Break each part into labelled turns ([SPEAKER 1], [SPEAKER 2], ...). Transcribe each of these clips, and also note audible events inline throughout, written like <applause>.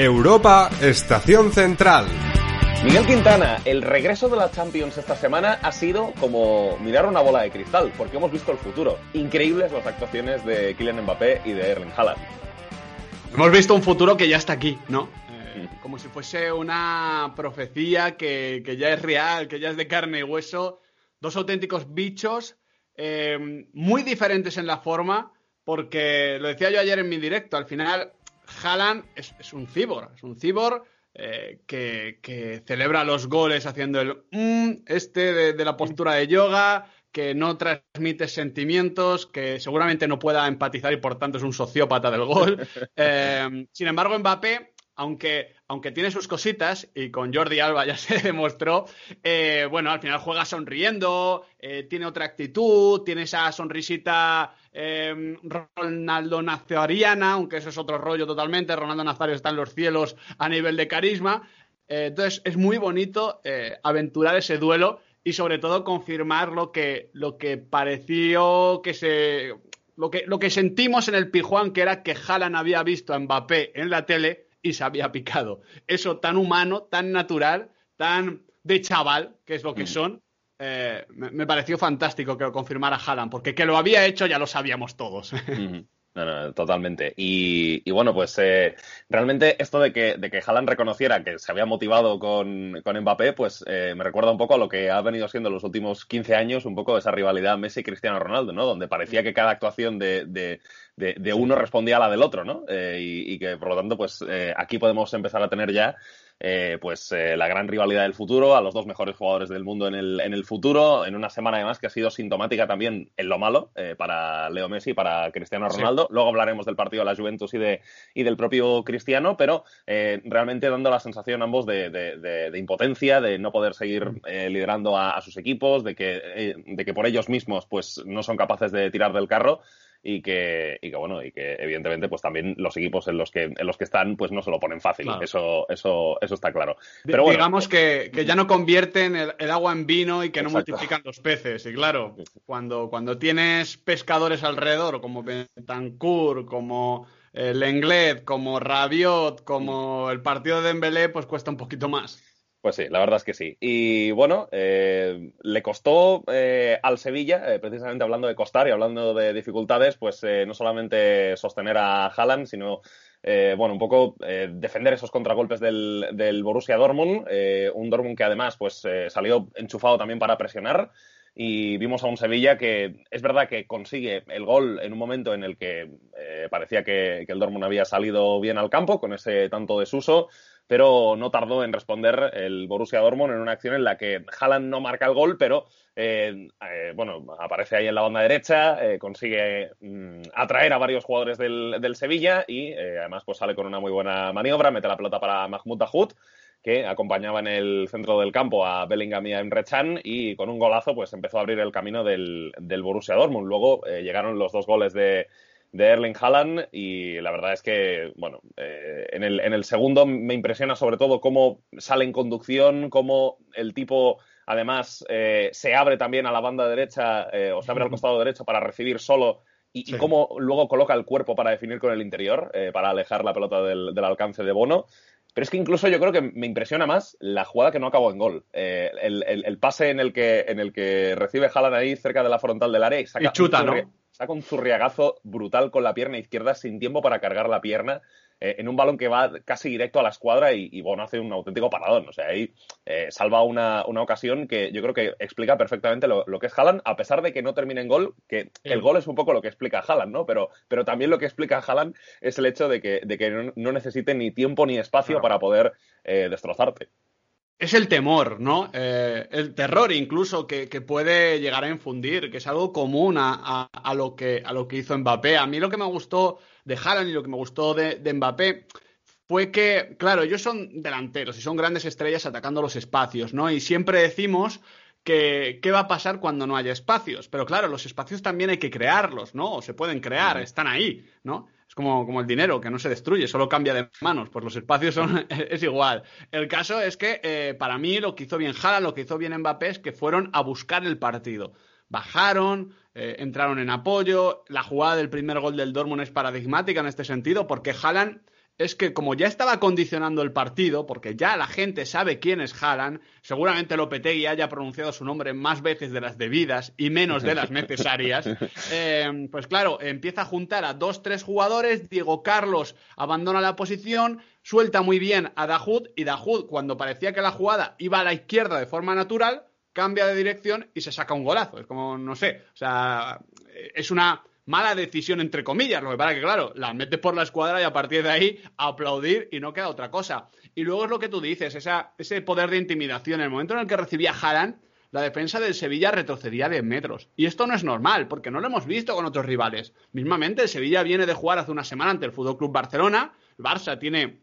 [SPEAKER 1] Europa, Estación Central.
[SPEAKER 2] Miguel Quintana, el regreso de la Champions esta semana ha sido como mirar una bola de cristal, porque hemos visto el futuro. Increíbles las actuaciones de Kylian Mbappé y de Erling Haaland.
[SPEAKER 3] Hemos visto un futuro que ya está aquí, ¿no? Eh, como si fuese una profecía que, ya es real, que ya es de carne y hueso. Dos auténticos bichos, eh, muy diferentes en la forma, porque lo decía yo ayer en mi directo, al final Haaland es, un cibor, es un cibor eh, que, celebra los goles haciendo el mm, este de, la postura de yoga, que no transmite sentimientos, que seguramente no pueda empatizar y por tanto es un sociópata del gol. <laughs> Eh, sin embargo, Mbappé aunque, aunque tiene sus cositas, y con Jordi Alba ya <laughs> se demostró, eh, bueno, al final juega sonriendo, eh, tiene otra actitud, tiene esa sonrisita eh, Ronaldo Nazariana, aunque eso es otro rollo totalmente, Ronaldo Nazario está en los cielos a nivel de carisma. entonces es muy bonito aventurar ese duelo y sobre todo confirmar lo que, lo que pareció que se... Lo que, lo que sentimos en el Pijuán, que era que Haaland había visto a Mbappé en la tele, y se había picado. Eso tan humano, tan natural, tan de chaval, que es lo que mm. son, eh, me, pareció fantástico que lo confirmara Haaland, porque que lo había hecho ya lo sabíamos todos. <laughs>
[SPEAKER 2] No, no, totalmente. Y, bueno, pues eh, realmente esto de que, de que Haaland reconociera que se había motivado con, con Mbappé, pues eh, me recuerda un poco a lo que ha venido siendo los últimos 15 años, un poco esa rivalidad Messi-Cristiano Ronaldo, ¿no? Donde parecía que cada actuación de, de, uno respondía a la del otro, ¿no? Eh, y, que por lo tanto, pues aquí podemos empezar a tener ya eh, pues eh, la gran rivalidad del futuro, a los dos mejores jugadores del mundo en el, en el futuro, en una semana además que ha sido sintomática también en lo malo eh, para Leo Messi y para Cristiano Ronaldo. Luego hablaremos del partido de la Juventus y, de, y del propio Cristiano, pero realmente dando la sensación ambos de, de, impotencia, de no poder seguir mm. liderando a, a, sus equipos, de que, de que por ellos mismos pues no son capaces de tirar del carro y que, y que bueno, y que evidentemente pues también los equipos en los que, en los que están pues no se lo ponen fácil, eso, eso, eso está claro.
[SPEAKER 3] Pero Digamos que, ya no convierten el, agua en vino y que no multiplican los peces, y claro, cuando, cuando tienes pescadores alrededor, como Betancourt, como el Lenglet, como Rabiot, como el partido de Dembélé, pues cuesta un poquito más.
[SPEAKER 2] Pues sí, la verdad es que sí. Y bueno, eh, le costó eh, al Sevilla, eh, precisamente hablando de costar y hablando de dificultades, pues no solamente sostener a Haaland, sino bueno, un poco defender esos contragolpes del, del Borussia Dortmund, un Dortmund que además pues salió enchufado también para presionar y vimos a un Sevilla que es verdad que consigue el gol en un momento en el que parecía que, que, el Dortmund había salido bien al campo con ese tanto desuso, pero no tardó en responder el Borussia Dortmund en una acción en la que Haaland no marca el gol, pero eh, eh, bueno, aparece ahí en la banda derecha, eh, consigue mm, atraer a varios jugadores del, Sevilla y además pues sale con una muy buena maniobra, mete la pelota para Mahmoud Dahoud que acompañaba en el centro del campo a Bellingham y a Emre y con un golazo pues empezó a abrir el camino del, del Borussia Dortmund. Luego llegaron los dos goles de, de Erling Haaland y la verdad es que, bueno, eh, en, el, en el segundo me impresiona sobre todo cómo sale en conducción, cómo el tipo además eh, se abre también a la banda derecha eh, o se abre al costado derecho para recibir solo y, cómo luego coloca el cuerpo para definir con el interior, para alejar la pelota del, alcance de Bono. Pero es que incluso yo creo que me impresiona más la jugada que no acabó en gol. el, pase en el que, en el que recibe Haaland ahí cerca de la frontal del área y saca
[SPEAKER 3] chuta, ¿no?
[SPEAKER 2] Saca un zurriagazo brutal con la pierna izquierda sin tiempo para cargar la pierna eh, en un balón que va casi directo a la escuadra y, y Bono hace un auténtico paradón. O sea, ahí eh, salva una, ocasión que yo creo que explica perfectamente lo, que es Haaland, a pesar de que no termine en gol, que el gol es un poco lo que explica Haaland, ¿no? Pero, pero también lo que explica Haaland es el hecho de que, de que no, necesite ni tiempo ni espacio para poder eh, destrozarte.
[SPEAKER 3] Es el temor, ¿no? Eh, el terror incluso que, puede llegar a infundir, que es algo común a, lo que, a lo que hizo Mbappé. A mí lo que me gustó de Haaland y lo que me gustó de, de Mbappé fue que, claro, ellos son delanteros y son grandes estrellas atacando los espacios, ¿no? Y siempre decimos que qué va a pasar cuando no haya espacios. Pero claro, los espacios también hay que crearlos, ¿no? O se pueden crear, están ahí, ¿no? Es como, como el dinero, que no se destruye, solo cambia de manos. Pues los espacios son, <laughs> es igual. El caso es que eh, para mí lo que hizo bien Haaland, lo que hizo bien Mbappé es que fueron a buscar el partido. Bajaron, eh, entraron en apoyo. La jugada del primer gol del Dortmund es paradigmática en este sentido, porque Haaland es que como ya estaba condicionando el partido, porque ya la gente sabe quién es Haaland, seguramente Lopetegui haya pronunciado su nombre más veces de las debidas y menos de las necesarias, <laughs> eh, pues claro, empieza a juntar a dos, tres jugadores, Diego Carlos abandona la posición, suelta muy bien a Dahoud y Dahoud, cuando parecía que la jugada iba a la izquierda de forma natural, cambia de dirección y se saca un golazo. Es como, no sé, o sea, es una mala decisión, entre comillas. Lo que pasa que, claro, la metes por la escuadra y a partir de ahí aplaudir y no queda otra cosa. Y luego es lo que tú dices, ese poder de intimidación. En el momento en el que recibía Haaland, la defensa del Sevilla retrocedía de metros. Y esto no es normal, porque no lo hemos visto con otros rivales. Mismamente, el Sevilla viene de jugar hace una semana ante el Fútbol Club Barcelona. El Barça tiene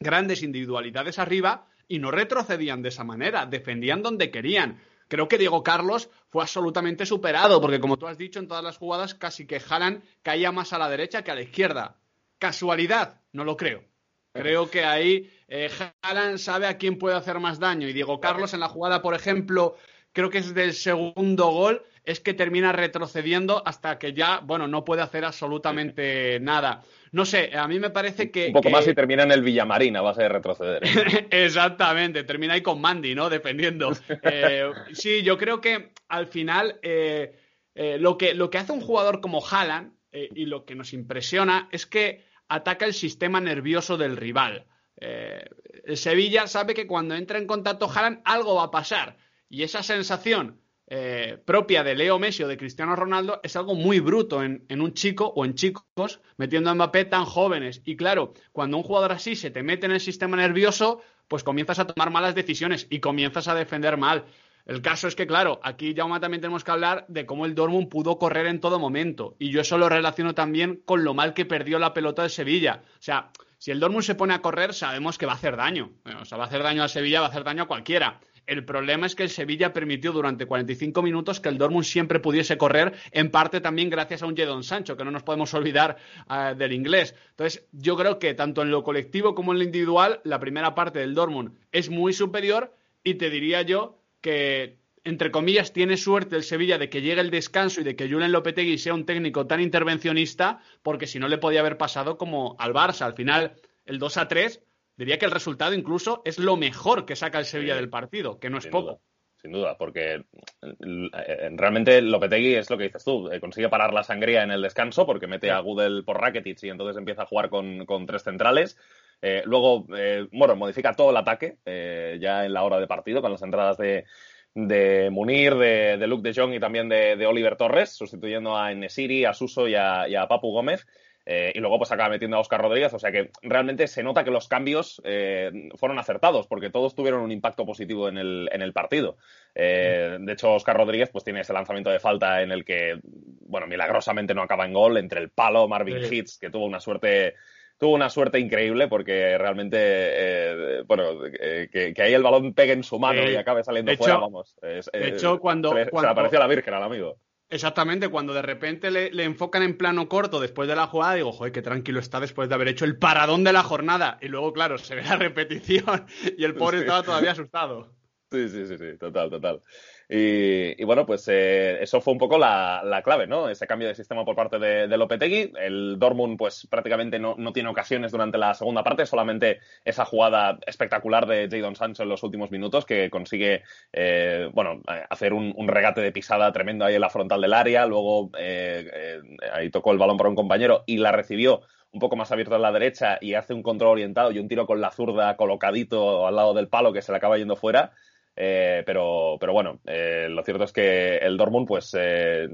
[SPEAKER 3] grandes individualidades arriba y no retrocedían de esa manera, defendían donde querían creo que Diego Carlos fue absolutamente superado, porque como tú has dicho en todas las jugadas, casi que Haaland caía más a la derecha que a la izquierda. ¿Casualidad? No lo creo. Creo que ahí eh, Haaland sabe a quién puede hacer más daño y Diego Carlos en la jugada, por ejemplo, creo que es del segundo gol, es que termina retrocediendo hasta que ya, bueno, no puede hacer absolutamente nada. No sé, a mí me parece que.
[SPEAKER 2] Un poco más y termina en el Villamarín a base de retroceder. <laughs>
[SPEAKER 3] Exactamente, termina ahí con Mandy, ¿no? Defendiendo. Eh, sí, yo creo que al final eh, eh, lo, que, lo que hace un jugador como Haaland y lo que nos impresiona es que ataca el sistema nervioso del rival. el Sevilla sabe que cuando entra en contacto Haaland algo va a pasar. Y esa sensación eh, propia de Leo Messi o de Cristiano Ronaldo es algo muy bruto en, un chico o en chicos metiendo a Mbappé tan jóvenes. Y claro, cuando un jugador así se te mete en el sistema nervioso, pues comienzas a tomar malas decisiones y comienzas a defender mal. El caso es que, claro, aquí ya también tenemos que hablar de cómo el Dortmund pudo correr en todo momento. Y yo eso lo relaciono también con lo mal que perdió la pelota de Sevilla. O sea, si el Dortmund se pone a correr, sabemos que va a hacer daño. O sea, va a hacer daño a Sevilla, va a hacer daño a cualquiera. El problema es que el Sevilla permitió durante 45 minutos que el Dortmund siempre pudiese correr, en parte también gracias a un Jadon Sancho, que no nos podemos olvidar eh, del inglés. Entonces, yo creo que tanto en lo colectivo como en lo individual, la primera parte del Dortmund es muy superior y te diría yo que entre comillas, tiene suerte el Sevilla de que llegue el descanso y de que Julen Lopetegui sea un técnico tan intervencionista, porque si no le podía haber pasado como al Barça. Al final, el 2 a 3 diría que el resultado incluso es lo mejor que saca el Sevilla del partido, que no es poco.
[SPEAKER 2] sin duda, porque eh, realmente Lopetegui es lo que dices tú, eh, consigue parar la sangría en el descanso porque mete a Gudel por Rakitic y entonces empieza a jugar con, tres centrales. Eh, luego, bueno, modifica todo el ataque ya en la hora de partido con las entradas de, Munir, de, Luke de Jong y también de, Oliver Torres, sustituyendo a Enesiri, a Suso y a Papu Gómez. Eh, y luego pues acaba metiendo a Oscar Rodríguez, o sea que realmente se nota que los cambios eh, fueron acertados, porque todos tuvieron un impacto positivo en el, en el partido. Eh, de hecho, Oscar Rodríguez pues tiene ese lanzamiento de falta en el que, bueno, milagrosamente no acaba en gol, entre el palo, Marvin Hitz, que tuvo una suerte tuvo una suerte increíble porque realmente, bueno, que, ahí el balón pegue en su mano y acabe saliendo fuera, vamos.
[SPEAKER 3] de hecho, cuando,
[SPEAKER 2] se,
[SPEAKER 3] cuando...
[SPEAKER 2] le apareció la Virgen al amigo.
[SPEAKER 3] Exactamente, cuando de repente le, enfocan en plano corto después de la jugada, digo, joder, qué tranquilo está después de haber hecho el paradón de la jornada. Y luego, claro, se ve la repetición <laughs> y el pobre estaba todavía asustado.
[SPEAKER 2] Sí, sí, sí, sí, total, total. Y, bueno, pues eh, eso fue un poco la, clave, ¿no? Ese cambio de sistema por parte de, de Lopetegui. El Dortmund, pues prácticamente no, tiene ocasiones durante la segunda parte, solamente esa jugada espectacular de Jadon Sancho en los últimos minutos que consigue, eh, bueno, hacer un, regate de pisada tremendo ahí en la frontal del área. Luego eh, ahí tocó el balón para un compañero y la recibió un poco más abierto a la derecha y hace un control orientado y un tiro con la zurda colocadito al lado del palo que se le acaba yendo fuera. Eh, pero, pero bueno, eh, lo cierto es que el Dortmund, pues, eh,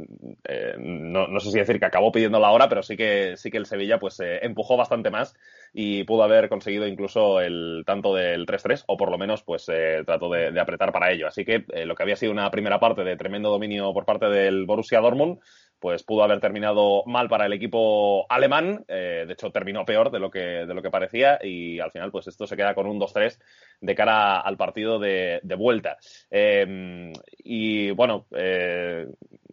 [SPEAKER 2] no, no, sé si decir que acabó pidiendo la hora, pero sí que, sí que el Sevilla, pues, empujó bastante más y pudo haber conseguido incluso el tanto del 3-3, o por lo menos, pues, trató de, de, apretar para ello. Así que lo que había sido una primera parte de tremendo dominio por parte del Borussia Dortmund, pues pudo haber terminado mal para el equipo alemán. Eh, de hecho, terminó peor de lo, que, de lo que parecía y al final, pues esto se queda con un 2-3 de cara al partido de, vuelta. Em, y bueno, eh,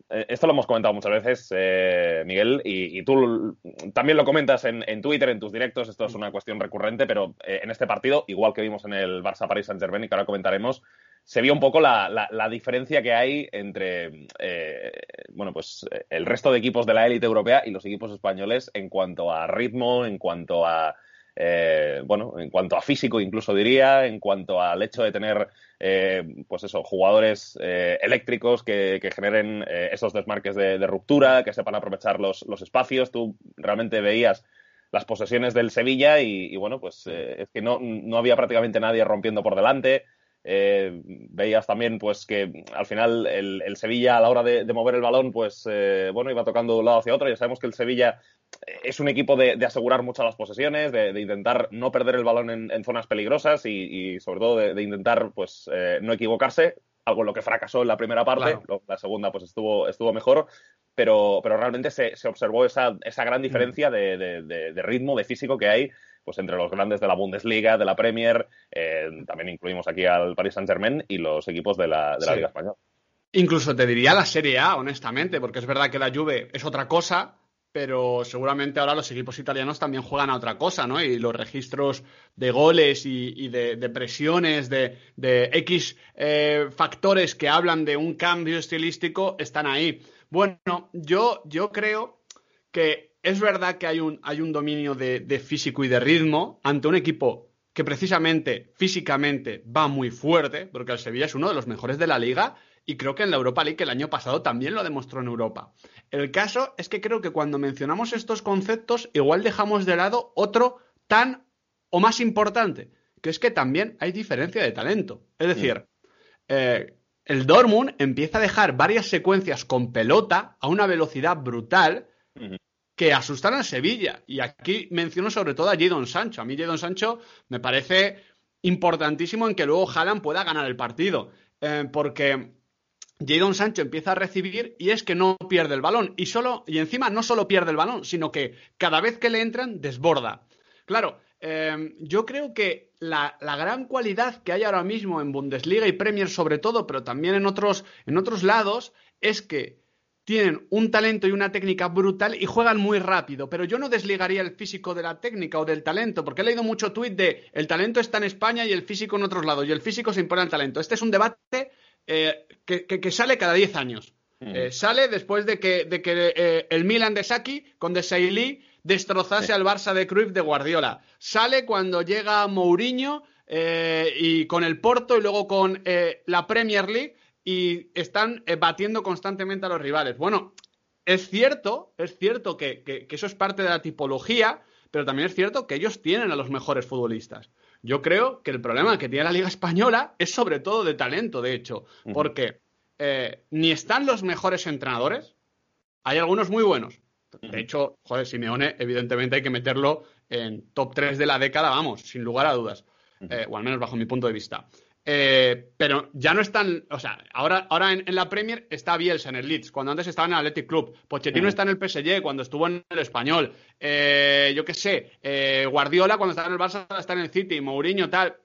[SPEAKER 2] esto lo hemos comentado muchas veces, eh, Miguel, y, tú también lo comentas en, en, Twitter, en tus directos, esto es una cuestión recurrente, pero en este partido, igual que vimos en el Barça-Paris Saint-Germain y que ahora comentaremos, se vio un poco la, la, diferencia que hay entre eh, bueno, pues, el resto de equipos de la élite europea y los equipos españoles en cuanto a ritmo, en cuanto a eh, bueno, en cuanto a físico incluso diría, en cuanto al hecho de tener eh, pues eso, jugadores eléctricos que, generen esos desmarques de, ruptura, que sepan aprovechar los, los, espacios. Tú realmente veías las posesiones del Sevilla y, y bueno, pues es que no, no había prácticamente nadie rompiendo por delante. Eh, veías también pues que al final el, Sevilla a la hora de, mover el balón pues eh, bueno iba tocando de un lado hacia otro. Ya sabemos que el Sevilla es un equipo de, asegurar mucho las posesiones de, intentar no perder el balón en, zonas peligrosas y, sobre todo de, intentar pues eh, no equivocarse algo en lo que fracasó en la primera parte la segunda pues estuvo estuvo mejor. Pero, pero realmente se, se observó esa, esa gran diferencia de, ritmo de físico que hay pues entre los grandes de la Bundesliga, de la Premier, eh, también incluimos aquí al Paris Saint-Germain y los equipos de la, de la Liga Española.
[SPEAKER 3] Incluso te diría la Serie A, honestamente, porque es verdad que la Juve es otra cosa, pero seguramente ahora los equipos italianos también juegan a otra cosa, ¿no? Y los registros de goles y, de, presiones, de, X eh, factores que hablan de un cambio estilístico están ahí. Bueno, yo, yo creo que es verdad que hay un, hay un dominio de, físico y de ritmo ante un equipo que precisamente físicamente va muy fuerte, porque el Sevilla es uno de los mejores de la liga y creo que en la Europa League el año pasado también lo demostró en Europa. El caso es que creo que cuando mencionamos estos conceptos igual dejamos de lado otro tan o más importante, que es que también hay diferencia de talento. Es decir, eh, el Dortmund empieza a dejar varias secuencias con pelota a una velocidad brutal que asustan a Sevilla. Y aquí menciono sobre todo a Jadon Sancho. A mí Jadon Sancho me parece importantísimo en que luego Haaland pueda ganar el partido. Eh, porque Jadon Sancho empieza a recibir y es que no pierde el balón. Y, solo, y encima no solo pierde el balón, sino que cada vez que le entran, desborda. Claro, eh, yo creo que la, la, gran cualidad que hay ahora mismo en Bundesliga y Premier sobre todo, pero también en otros, en otros lados, es que tienen un talento y una técnica brutal y juegan muy rápido, pero yo no desligaría el físico de la técnica o del talento, porque he leído mucho tuit de el talento está en España y el físico en otros lados, y el físico se impone al talento. Este es un debate eh, que, sale cada 10 años. Mm. Eh, sale después de que, de que eh, el Milan de Saki con De Sailly destrozase al Barça de Cruyff de Guardiola. Sale cuando llega Mourinho y con el Porto y luego con la Premier League y están eh, batiendo constantemente a los rivales. Bueno, es cierto, es cierto que, eso es parte de la tipología, pero también es cierto que ellos tienen a los mejores futbolistas. Yo creo que el problema que tiene la Liga Española es sobre todo de talento, de hecho, porque eh, ni están los mejores entrenadores, hay algunos muy buenos. De hecho, joder, Simeone, evidentemente hay que meterlo en top 3 de la década, vamos, sin lugar a dudas, eh, o al menos bajo mi punto de vista. Eh, pero ya no están, o sea, ahora, ahora en, la Premier está Bielsa en el Leeds, cuando antes estaba en el Athletic Club. Pochettino está en el PSG, cuando estuvo en el Español. Eh, yo qué sé, eh, Guardiola cuando estaba en el Barça está en el City, Mourinho tal.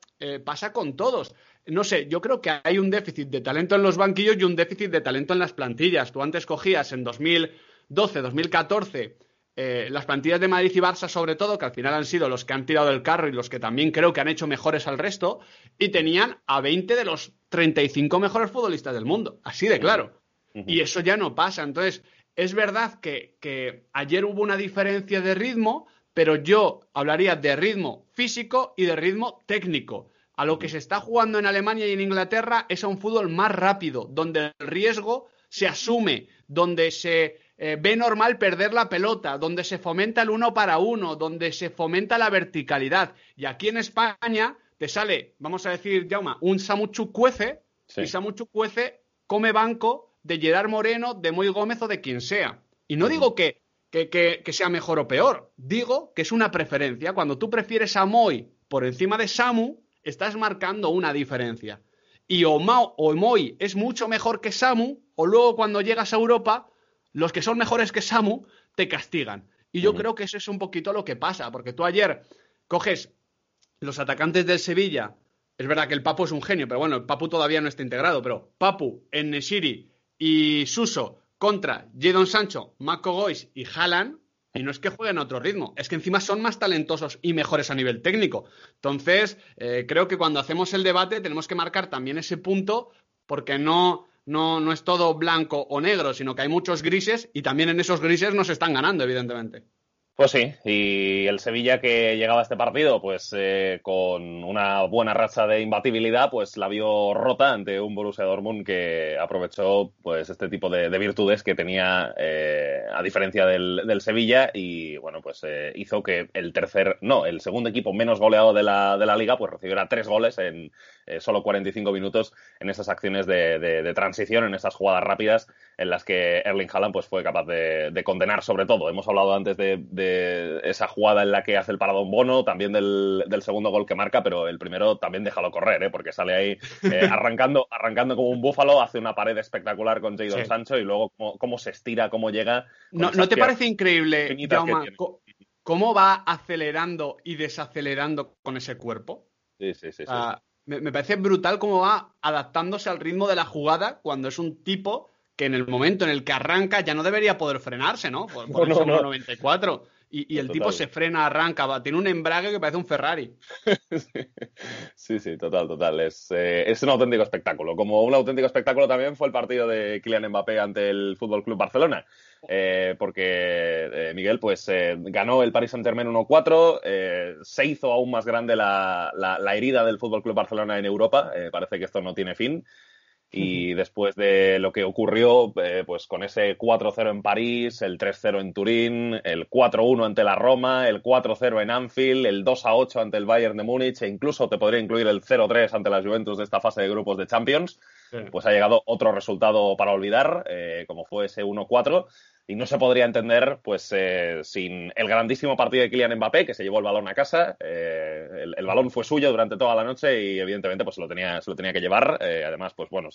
[SPEAKER 3] pasa con todos. No sé, yo creo que hay un déficit de talento en los banquillos y un déficit de talento en las plantillas. Tú antes cogías en 2012, 2014 eh, las plantillas de Madrid y Barça, sobre todo, que al final han sido los que han tirado el carro y los que también creo que han hecho mejores al resto, y tenían a 20 de los 35 mejores futbolistas del mundo, así de claro. Y eso ya no pasa. Entonces, es verdad que, que ayer hubo una diferencia de ritmo, pero yo hablaría de ritmo físico y de ritmo técnico. A lo que se está jugando en Alemania y en Inglaterra es a un fútbol más rápido, donde el riesgo se asume, donde se eh, ve normal perder la pelota, donde se fomenta el uno para uno, donde se fomenta la verticalidad. Y aquí en España te sale, vamos a decir, Jauma, un Samuchu Cuece, y Samu Chukwueze come banco de Gerard Moreno, de Moy Gómez o de quien sea. Y no digo que, que, sea mejor o peor, digo que es una preferencia. Cuando tú prefieres a Moy por encima de Samu, estás marcando una diferencia. Y o, o Moy es mucho mejor que Samu, o luego cuando llegas a Europa, los que son mejores que Samu te castigan. Y yo creo que eso es un poquito lo que pasa, porque tú ayer coges los atacantes del Sevilla, es verdad que el Papu es un genio, pero bueno, el Papu todavía no está integrado, pero Papu, Nesiri y Suso contra Jadon Sancho, Marco Gois y Haaland, y no es que jueguen a otro ritmo, es que encima son más talentosos y mejores a nivel técnico. Entonces, eh, creo que cuando hacemos el debate tenemos que marcar también ese punto, porque no, no, no es todo blanco o negro, sino que hay muchos grises y también en esos grises nos están ganando, evidentemente.
[SPEAKER 2] Pues sí, y el Sevilla que llegaba a este partido, pues eh, con una buena racha de imbatibilidad, pues la vio rota ante un Borussia Dortmund que aprovechó pues este tipo de, virtudes que tenía eh, a diferencia del, Sevilla y bueno, pues eh, hizo que el tercer, no, el segundo equipo menos goleado de la, de la liga, pues recibiera tres goles en solo 45 minutos en esas acciones de, transición, en esas jugadas rápidas en las que Erling Haaland pues fue capaz de, condenar sobre todo. Hemos hablado antes de esa jugada en la que hace el paradón Bono, también del, segundo gol que marca, pero el primero también déjalo correr, ¿eh? porque sale ahí eh, <laughs> arrancando, arrancando como un búfalo, hace una pared espectacular con Jadon Sancho y luego cómo, se estira, cómo llega.
[SPEAKER 3] ¿No, te parece increíble, cómo va acelerando y desacelerando con ese cuerpo?
[SPEAKER 2] Sí, sí, sí.
[SPEAKER 3] Me, parece brutal cómo va adaptándose al ritmo de la jugada cuando es un tipo que en el momento en el que arranca ya no debería poder frenarse, ¿no? Por, por no, 94. Y, el tipo se frena, arranca, tiene un embrague que parece un Ferrari. <laughs>
[SPEAKER 2] sí, sí, total, total. Es, eh, es, un auténtico espectáculo. Como un auténtico espectáculo también fue el partido de Kylian Mbappé ante el Fútbol Club Barcelona. Eh, porque eh, Miguel pues ganó el Paris Saint Germain 1-4, se hizo aún más grande la, la, la herida del Fútbol Club Barcelona en Europa. parece que esto no tiene fin. Y después de lo que ocurrió, eh, pues con ese 4-0 en París, el 3-0 en Turín, el 4-1 ante la Roma, el 4-0 en Anfield, el 2-8 ante el Bayern de Múnich e incluso te podría incluir el 0-3 ante la Juventus de esta fase de grupos de Champions, pues ha llegado otro resultado para olvidar, eh, como fue ese 1-4 y no se podría entender pues eh, sin el grandísimo partido de Kylian Mbappé que se llevó el balón a casa eh, el, balón fue suyo durante toda la noche y evidentemente pues se lo tenía se lo tenía que llevar eh, además pues bueno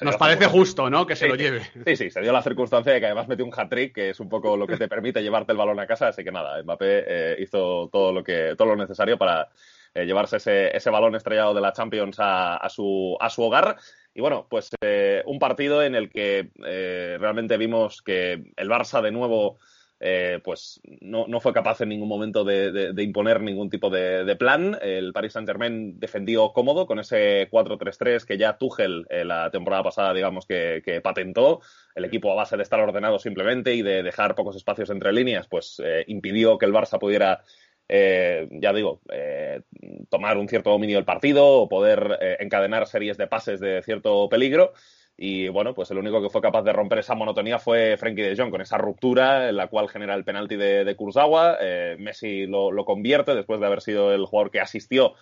[SPEAKER 3] nos parece justo no que se lo lleve.
[SPEAKER 2] sí sí se dio la circunstancia de que además metió un hat-trick que es un poco lo que te permite llevarte el balón a casa así que nada Mbappé hizo todo lo que todo lo necesario para llevarse ese, ese, balón estrellado de la Champions a, a, su, a su hogar y bueno, pues eh, un partido en el que eh, realmente vimos que el Barça de nuevo eh, pues no, fue capaz en ningún momento de, imponer ningún tipo de, plan. El Paris Saint-Germain defendió cómodo con ese 4-3-3 que ya Tuchel la temporada pasada, digamos, que, que, patentó. El equipo a base de estar ordenado simplemente y de dejar pocos espacios entre líneas, pues impidió que el Barça pudiera eh, ya digo, eh, tomar un cierto dominio del partido o poder eh, encadenar series de pases de cierto peligro. Y bueno, pues el único que fue capaz de romper esa monotonía fue Frankie de Jong, con esa ruptura en la cual genera el penalti de, de Kurzawa. Messi lo, lo, convierte después de haber sido el jugador que asistió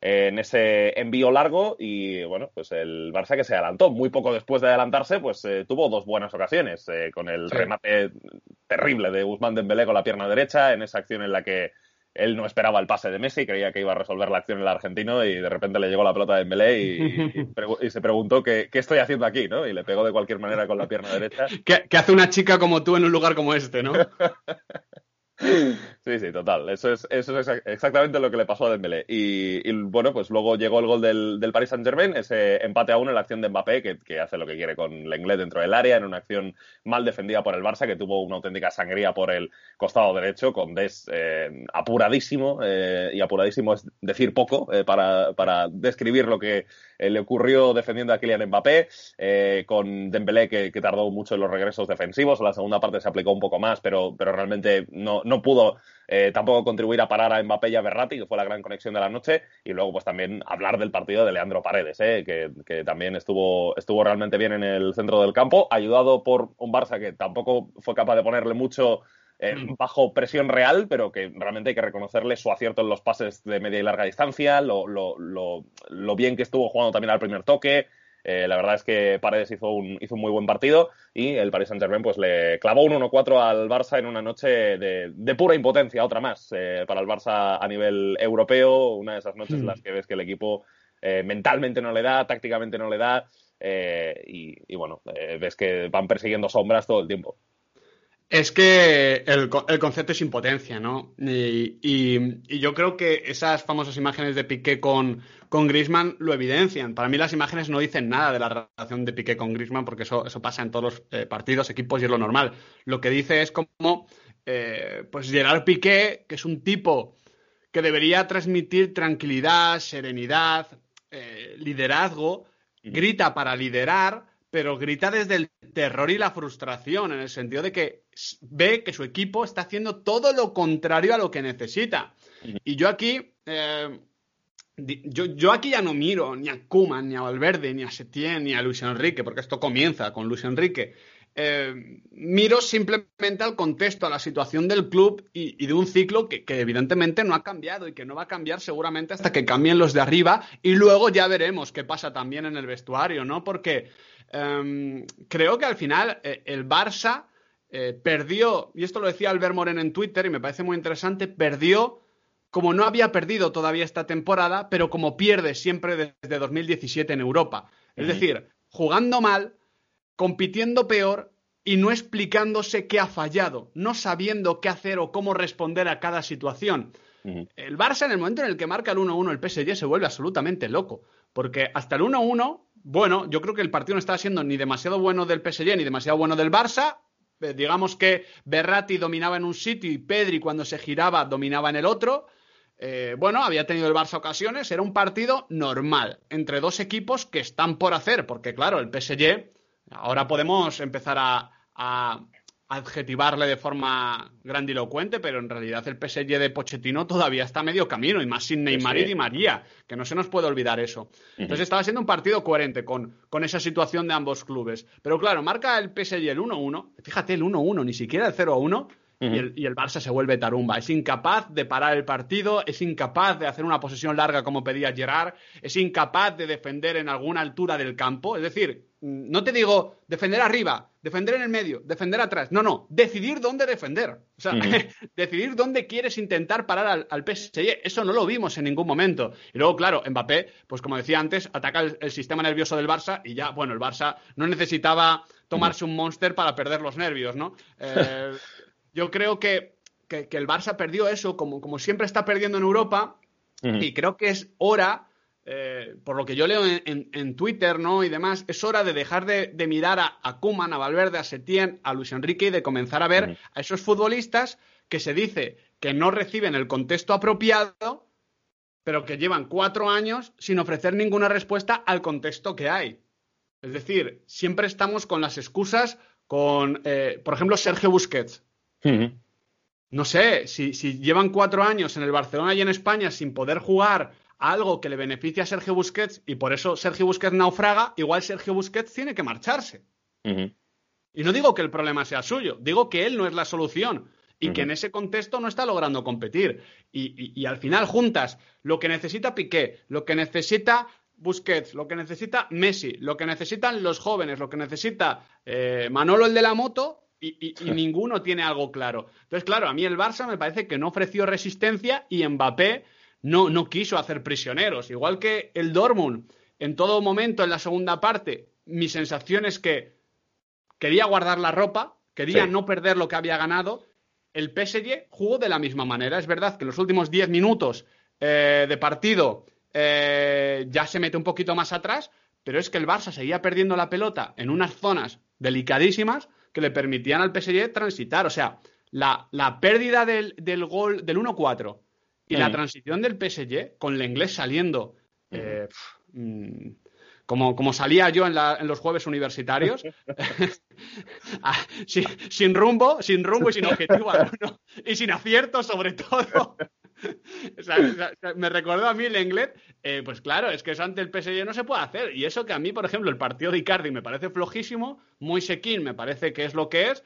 [SPEAKER 2] en ese envío largo. Y bueno, pues el Barça que se adelantó muy poco después de adelantarse, pues tuvo dos buenas ocasiones. con el remate terrible de Guzmán Dembélé con la pierna derecha, en esa acción en la que él no esperaba el pase de Messi, creía que iba a resolver la acción el argentino y de repente le llegó la pelota de Mbele <laughs> y, se preguntó ¿qué, estoy haciendo aquí, ¿no? Y le pegó de cualquier manera con la pierna derecha. <laughs>
[SPEAKER 3] qué hace una chica como tú en un lugar como este, no? <laughs> <laughs>
[SPEAKER 2] Sí, sí, total. Eso es, eso es exactamente lo que le pasó a Dembélé. Y, bueno, pues luego llegó el gol del, del Paris Saint-Germain, ese empate a uno en la acción de Mbappé, que, hace lo que quiere con Lenglet dentro del área, en una acción mal defendida por el Barça, que tuvo una auténtica sangría por el costado derecho, con Des eh, apuradísimo, eh, y apuradísimo es decir poco, eh, para, para describir lo que eh, le ocurrió defendiendo a Kylian Mbappé, con Dembélé que, tardó mucho en los regresos defensivos, en la segunda parte se aplicó un poco más, pero, pero realmente no pudo eh, tampoco contribuir a parar a Mbappé y a Berratti, que fue la gran conexión de la noche, y luego pues también hablar del partido de Leandro Paredes, que, que, también estuvo, estuvo realmente bien en el centro del campo, ayudado por un Barça que tampoco fue capaz de ponerle mucho eh, mm. bajo presión real, pero que realmente hay que reconocerle su acierto en los pases de media y larga distancia, lo, lo, lo, bien que estuvo jugando también al primer toque, Eh, la verdad es que Paredes hizo un, hizo un muy buen partido y el Paris Saint-Germain pues le clavó un 1-4 al Barça en una noche de, pura impotencia, otra más, eh, para el Barça a nivel europeo, una de esas noches en las que ves que el equipo eh, mentalmente no le da, tácticamente no le da y, bueno, ves que van persiguiendo sombras todo el tiempo.
[SPEAKER 3] Es que el, concepto es impotencia, ¿no? Y, yo creo que esas famosas imágenes de Piqué con, con Grisman lo evidencian. Para mí las imágenes no dicen nada de la relación de Piqué con Grisman porque eso, eso pasa en todos los eh, partidos, equipos y es lo normal. Lo que dice es como, eh, pues Gerard Piqué, que es un tipo que debería transmitir tranquilidad, serenidad, eh, liderazgo, grita para liderar, pero grita desde el terror y la frustración, en el sentido de que ve que su equipo está haciendo todo lo contrario a lo que necesita. Y yo aquí, eh, yo, aquí ya no miro ni a Kuman, ni a Valverde, ni a Setién, ni a Luis Enrique, porque esto comienza con Luis Enrique. Eh, miro simplemente al contexto, a la situación del club y, de un ciclo que, evidentemente no ha cambiado y que no va a cambiar seguramente hasta que cambien los de arriba y luego ya veremos qué pasa también en el vestuario, ¿no? Porque em, creo que al final eh, el Barça eh, perdió, y esto lo decía Albert Moren en Twitter y me parece muy interesante, perdió como no había perdido todavía esta temporada, pero como pierde siempre desde 2017 en Europa. Es decir, jugando mal, compitiendo peor y no explicándose qué ha fallado, no sabiendo qué hacer o cómo responder a cada situación. El Barça, en el momento en el que marca el 1-1, el PSG se vuelve absolutamente loco, porque hasta el 1-1, bueno, yo creo que el partido no estaba siendo ni demasiado bueno del PSG ni demasiado bueno del Barça, digamos que Berratti dominaba en un sitio y Pedri cuando se giraba dominaba en el otro. Eh, bueno, había tenido el Barça ocasiones, era un partido normal entre dos equipos que están por hacer, porque claro, el PSG, ahora podemos empezar a, adjetivarle de forma grandilocuente, pero en realidad el PSG de Pochettino todavía está medio camino, y más sin Neymar y Di María, que no se nos puede olvidar eso. Entonces estaba siendo un partido coherente con, con, esa situación de ambos clubes. Pero claro, marca el PSG el 1-1, fíjate el 1-1, ni siquiera el 0-1, y, el, y, el, Barça se vuelve tarumba. Es incapaz de parar el partido, es incapaz de hacer una posesión larga como pedía Gerard, es incapaz de defender en alguna altura del campo. Es decir, no te digo defender arriba, defender en el medio, defender atrás. No, no, decidir dónde defender. O sea, <laughs> decidir dónde quieres intentar parar al, al, PSG. Eso no lo vimos en ningún momento. Y luego, claro, Mbappé, pues como decía antes, ataca el, sistema nervioso del Barça y ya, bueno, el Barça no necesitaba tomarse un monster para perder los nervios, ¿no? <laughs> Eh, yo creo que, el Barça perdió eso, como, como siempre está perdiendo en Europa, y creo que es hora, eh, por lo que yo leo en, Twitter ¿no? y demás, es hora de dejar de, mirar a, a Kuman, a Valverde, a Setién, a Luis Enrique y de comenzar a ver a esos futbolistas que se dice que no reciben el contexto apropiado, pero que llevan cuatro años sin ofrecer ninguna respuesta al contexto que hay. Es decir, siempre estamos con las excusas con, eh, por ejemplo, Sergio Busquets. No sé, si, llevan cuatro años en el Barcelona y en España sin poder jugar algo que le beneficie a Sergio Busquets y por eso Sergio Busquets naufraga, igual Sergio Busquets tiene que marcharse. Y no digo que el problema sea suyo, digo que él no es la solución y que en ese contexto no está logrando competir. Y, al final juntas lo que necesita Piqué, lo que necesita Busquets, lo que necesita Messi, lo que necesitan los jóvenes, lo que necesita eh, Manolo el de la moto y, ninguno tiene algo claro. Entonces, claro, a mí el Barça me parece que no ofreció resistencia y Mbappé no, no quiso hacer prisioneros. Igual que el Dortmund, en todo momento en la segunda parte, mi sensación es que quería guardar la ropa, quería no perder lo que había ganado. El PSG jugó de la misma manera. Es verdad que en los últimos 10 minutos eh, de partido eh, ya se mete un poquito más atrás, pero es que el Barça seguía perdiendo la pelota en unas zonas delicadísimas que le permitían al PSG transitar. O sea, la, pérdida del, gol del 1-4 y la transición del PSG con el inglés saliendo. Eh, mm, como, como, salía yo en, los jueves universitarios, <laughs> <laughs> ah, sin, rumbo, sin rumbo y sin objetivo <laughs> y sin acierto sobre todo. me recordó a mí el inglés, eh, pues claro, es que eso ante el PSG no se puede hacer. Y eso que a mí, por ejemplo, el partido de Icardi me parece flojísimo, muy sequín me parece que es lo que es,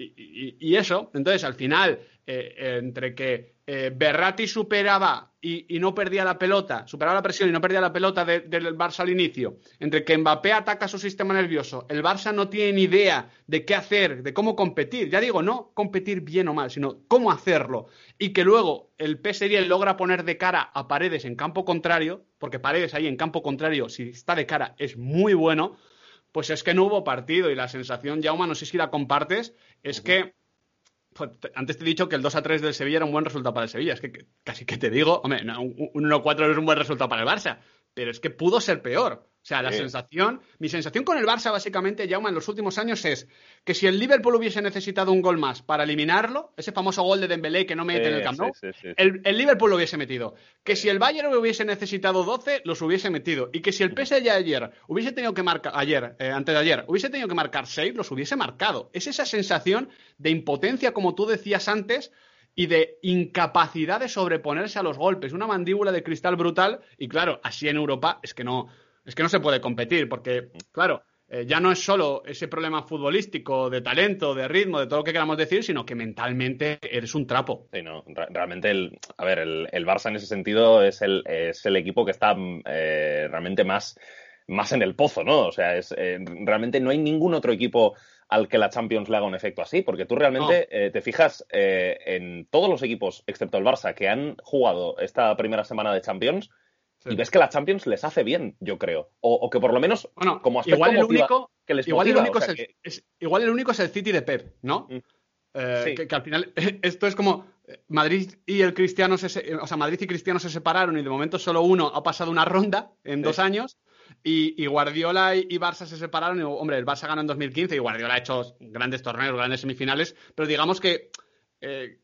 [SPEAKER 3] y, eso, entonces al final, eh, entre que eh, Berratti superaba y, no perdía la pelota, superaba la presión y no perdía la pelota del Barça al inicio, entre que Mbappé ataca su sistema nervioso, el Barça no tiene ni idea de qué hacer, de cómo competir, ya digo, no competir bien o mal, sino cómo hacerlo, y que luego el PSG logra poner de cara a Paredes en campo contrario, porque Paredes ahí en campo contrario, si está de cara, es muy bueno, pues es que no hubo partido y la sensación, Jauma, no sé si la compartes, es que pues, antes te he dicho que el 2 a 3 del Sevilla era un buen resultado para el Sevilla. Es que, casi que te digo, hombre, un, un 1 4 no es un buen resultado para el Barça, pero es que pudo ser peor. O sea, la sensación, mi sensación con el Barça básicamente, Jauma, en los últimos años es que si el Liverpool hubiese necesitado un gol más para eliminarlo, ese famoso gol de Dembélé que no mete en el Camp Nou, el, Liverpool lo hubiese metido. Que si el Bayern hubiese necesitado 12, los hubiese metido. Y que si el PSG ayer hubiese tenido que marcar, ayer, eh, antes de ayer, hubiese tenido que marcar 6, los hubiese marcado. Es esa sensación de impotencia, como tú decías antes, y de incapacidad de sobreponerse a los golpes. Una mandíbula de cristal brutal. Y claro, así en Europa es que no es que no se puede competir, porque, claro, eh, ya no es solo ese problema futbolístico, de talento, de ritmo, de todo lo que queramos decir, sino que mentalmente eres un trapo.
[SPEAKER 2] Sí, no, realmente, el, a ver, el, Barça en ese sentido es el, es el equipo que está eh, realmente más, más en el pozo, ¿no? O sea, es, eh, realmente no hay ningún otro equipo al que la Champions le haga un efecto así, porque tú realmente te fijas en todos los equipos, excepto el Barça, que han jugado esta primera semana de Champions, y ves que la Champions les hace bien, yo creo. O, que por lo menos, como aspecto
[SPEAKER 3] igual el único, que les igual el único es, el, igual el único es el City de Pep, ¿no? Mm. Eh, que, al final, <laughs> esto es como eh, Madrid y el Cristiano se, o sea, Madrid y Cristiano se separaron y de momento solo uno ha pasado una ronda en dos años y, Guardiola y, Barça se separaron y, hombre, el Barça ganó en 2015 y Guardiola ha hecho grandes torneos, grandes semifinales, pero digamos que eh,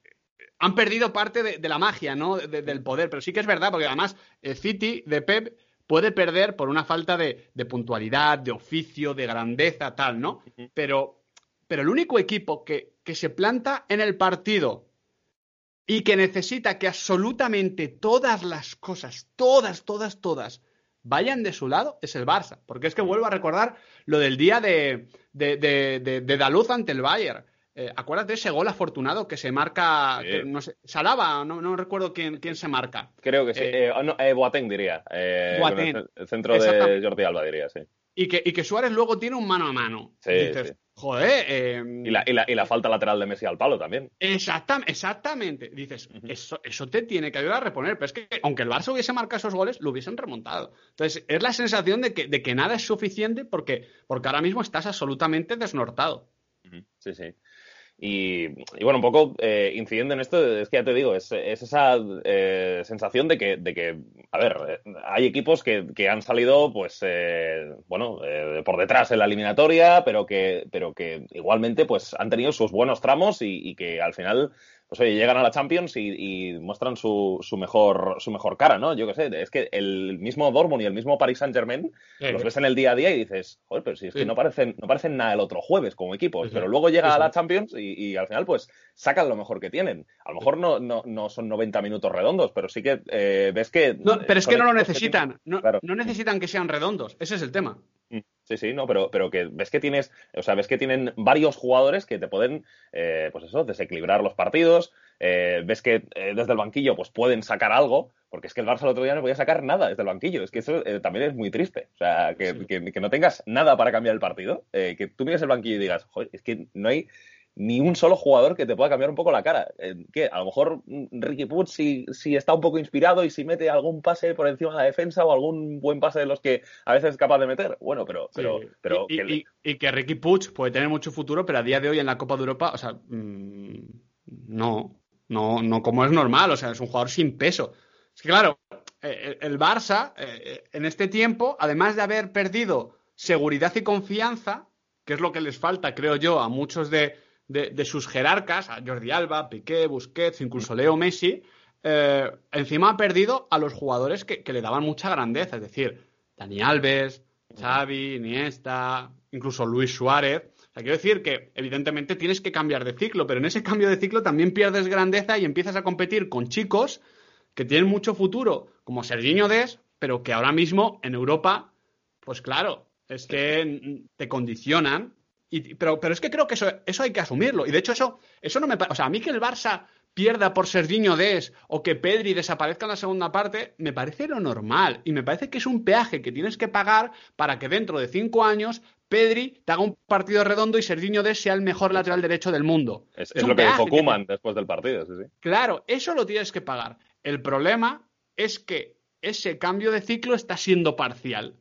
[SPEAKER 3] han perdido parte de, la magia, ¿no? del poder. Pero sí que es verdad, porque además el City de Pep puede perder por una falta de, puntualidad, de oficio, de grandeza, tal, ¿no? Pero, pero el único equipo que, que se planta en el partido y que necesita que absolutamente todas las cosas, todas, todas, todas, vayan de su lado es el Barça. Porque es que vuelvo a recordar lo del día de, de, de, de Daluz ante el Bayern. Eh, acuérdate de ese gol afortunado que se marca, no sé, Salaba, no, recuerdo quién, quién, se marca.
[SPEAKER 2] Creo que sí, eh, eh, eh Boateng diría. Boateng. El centro de Jordi Alba diría, sí.
[SPEAKER 3] Y que, y que Suárez luego tiene un mano a mano. Sí, dices, joder.
[SPEAKER 2] Em, y, la, y, la, y, la, falta lateral de Messi al palo también.
[SPEAKER 3] Exactamente, exactamente. Dices, eso, eso te tiene que ayudar a reponer. Pero es que aunque el Barça hubiese marcado esos goles, lo hubiesen remontado. Entonces, es la sensación de que, de que nada es suficiente porque, porque ahora mismo estás absolutamente desnortado.
[SPEAKER 2] Sí, sí. Y, bueno, un poco eh, incidiendo en esto, es que ya te digo, es, esa eh, sensación de que, de que, a ver, hay equipos que, que han salido, pues, eh, bueno, por detrás en la eliminatoria, pero que, pero que igualmente, pues, han tenido sus buenos tramos y que al final pues oye, llegan a la Champions y, muestran su, su, mejor, su mejor cara, ¿no? Yo qué sé, es que el mismo Dortmund y el mismo Paris Saint-Germain los ves en el día a día y dices, joder, pero si es que no parecen, no parecen nada el otro jueves como equipos, pero luego llega a la Champions y, al final pues sacan lo mejor que tienen. A lo mejor no, no, no son 90 minutos redondos, pero sí que eh, ves que...
[SPEAKER 3] No, pero es que no lo necesitan, no, no necesitan que sean redondos, ese es el tema.
[SPEAKER 2] Sí, sí, no, pero, pero que ves que tienes, o sea, ves que tienen varios jugadores que te pueden, eh, pues eso, desequilibrar los partidos. Eh, ves que eh, desde el banquillo, pues pueden sacar algo, porque es que el Barça el otro día no podía sacar nada desde el banquillo. Es que eso también es muy triste. O sea, que, que, no tengas nada para cambiar el partido, que tú mires el banquillo y digas, joder, es que no hay ni un solo jugador que te pueda cambiar un poco la cara. Eh, que a lo mejor Ricky Puig si, si, está un poco inspirado y si mete algún pase por encima de la defensa o algún buen pase de los que a veces es capaz de meter. Bueno, pero... pero, pero
[SPEAKER 3] y, que... Ricky Puig puede tener mucho futuro, pero a día de hoy en la Copa de Europa, o sea, mm, no, no, no como es normal, o sea, es un jugador sin peso. Es que claro, eh, el Barça eh, en este tiempo, además de haber perdido seguridad y confianza, que es lo que les falta, creo yo, a muchos de de, sus jerarcas, a Jordi Alba, Piqué, Busquets, incluso Leo Messi, eh, encima ha perdido a los jugadores que, le daban mucha grandeza, es decir, Dani Alves, Xavi, Iniesta, incluso Luis Suárez. O sea, quiero decir que evidentemente tienes que cambiar de ciclo, pero en ese cambio de ciclo también pierdes grandeza y empiezas a competir con chicos que tienen mucho futuro, como Serginho Des, pero que ahora mismo en Europa, pues claro, es que te condicionan pero, pero es que creo que eso, eso hay que asumirlo. Y de hecho, eso, eso no me. O sea, a mí que el Barça pierda por Serginho Des o que Pedri desaparezca en la segunda parte, me parece lo normal. Y me parece que es un peaje que tienes que pagar para que dentro de cinco años Pedri te haga un partido redondo y Serginho Des sea el mejor lateral derecho del mundo.
[SPEAKER 2] Es, lo que dijo Kuman después del partido, sí, sí.
[SPEAKER 3] Claro, eso lo tienes que pagar. El problema es que ese cambio de ciclo está siendo parcial.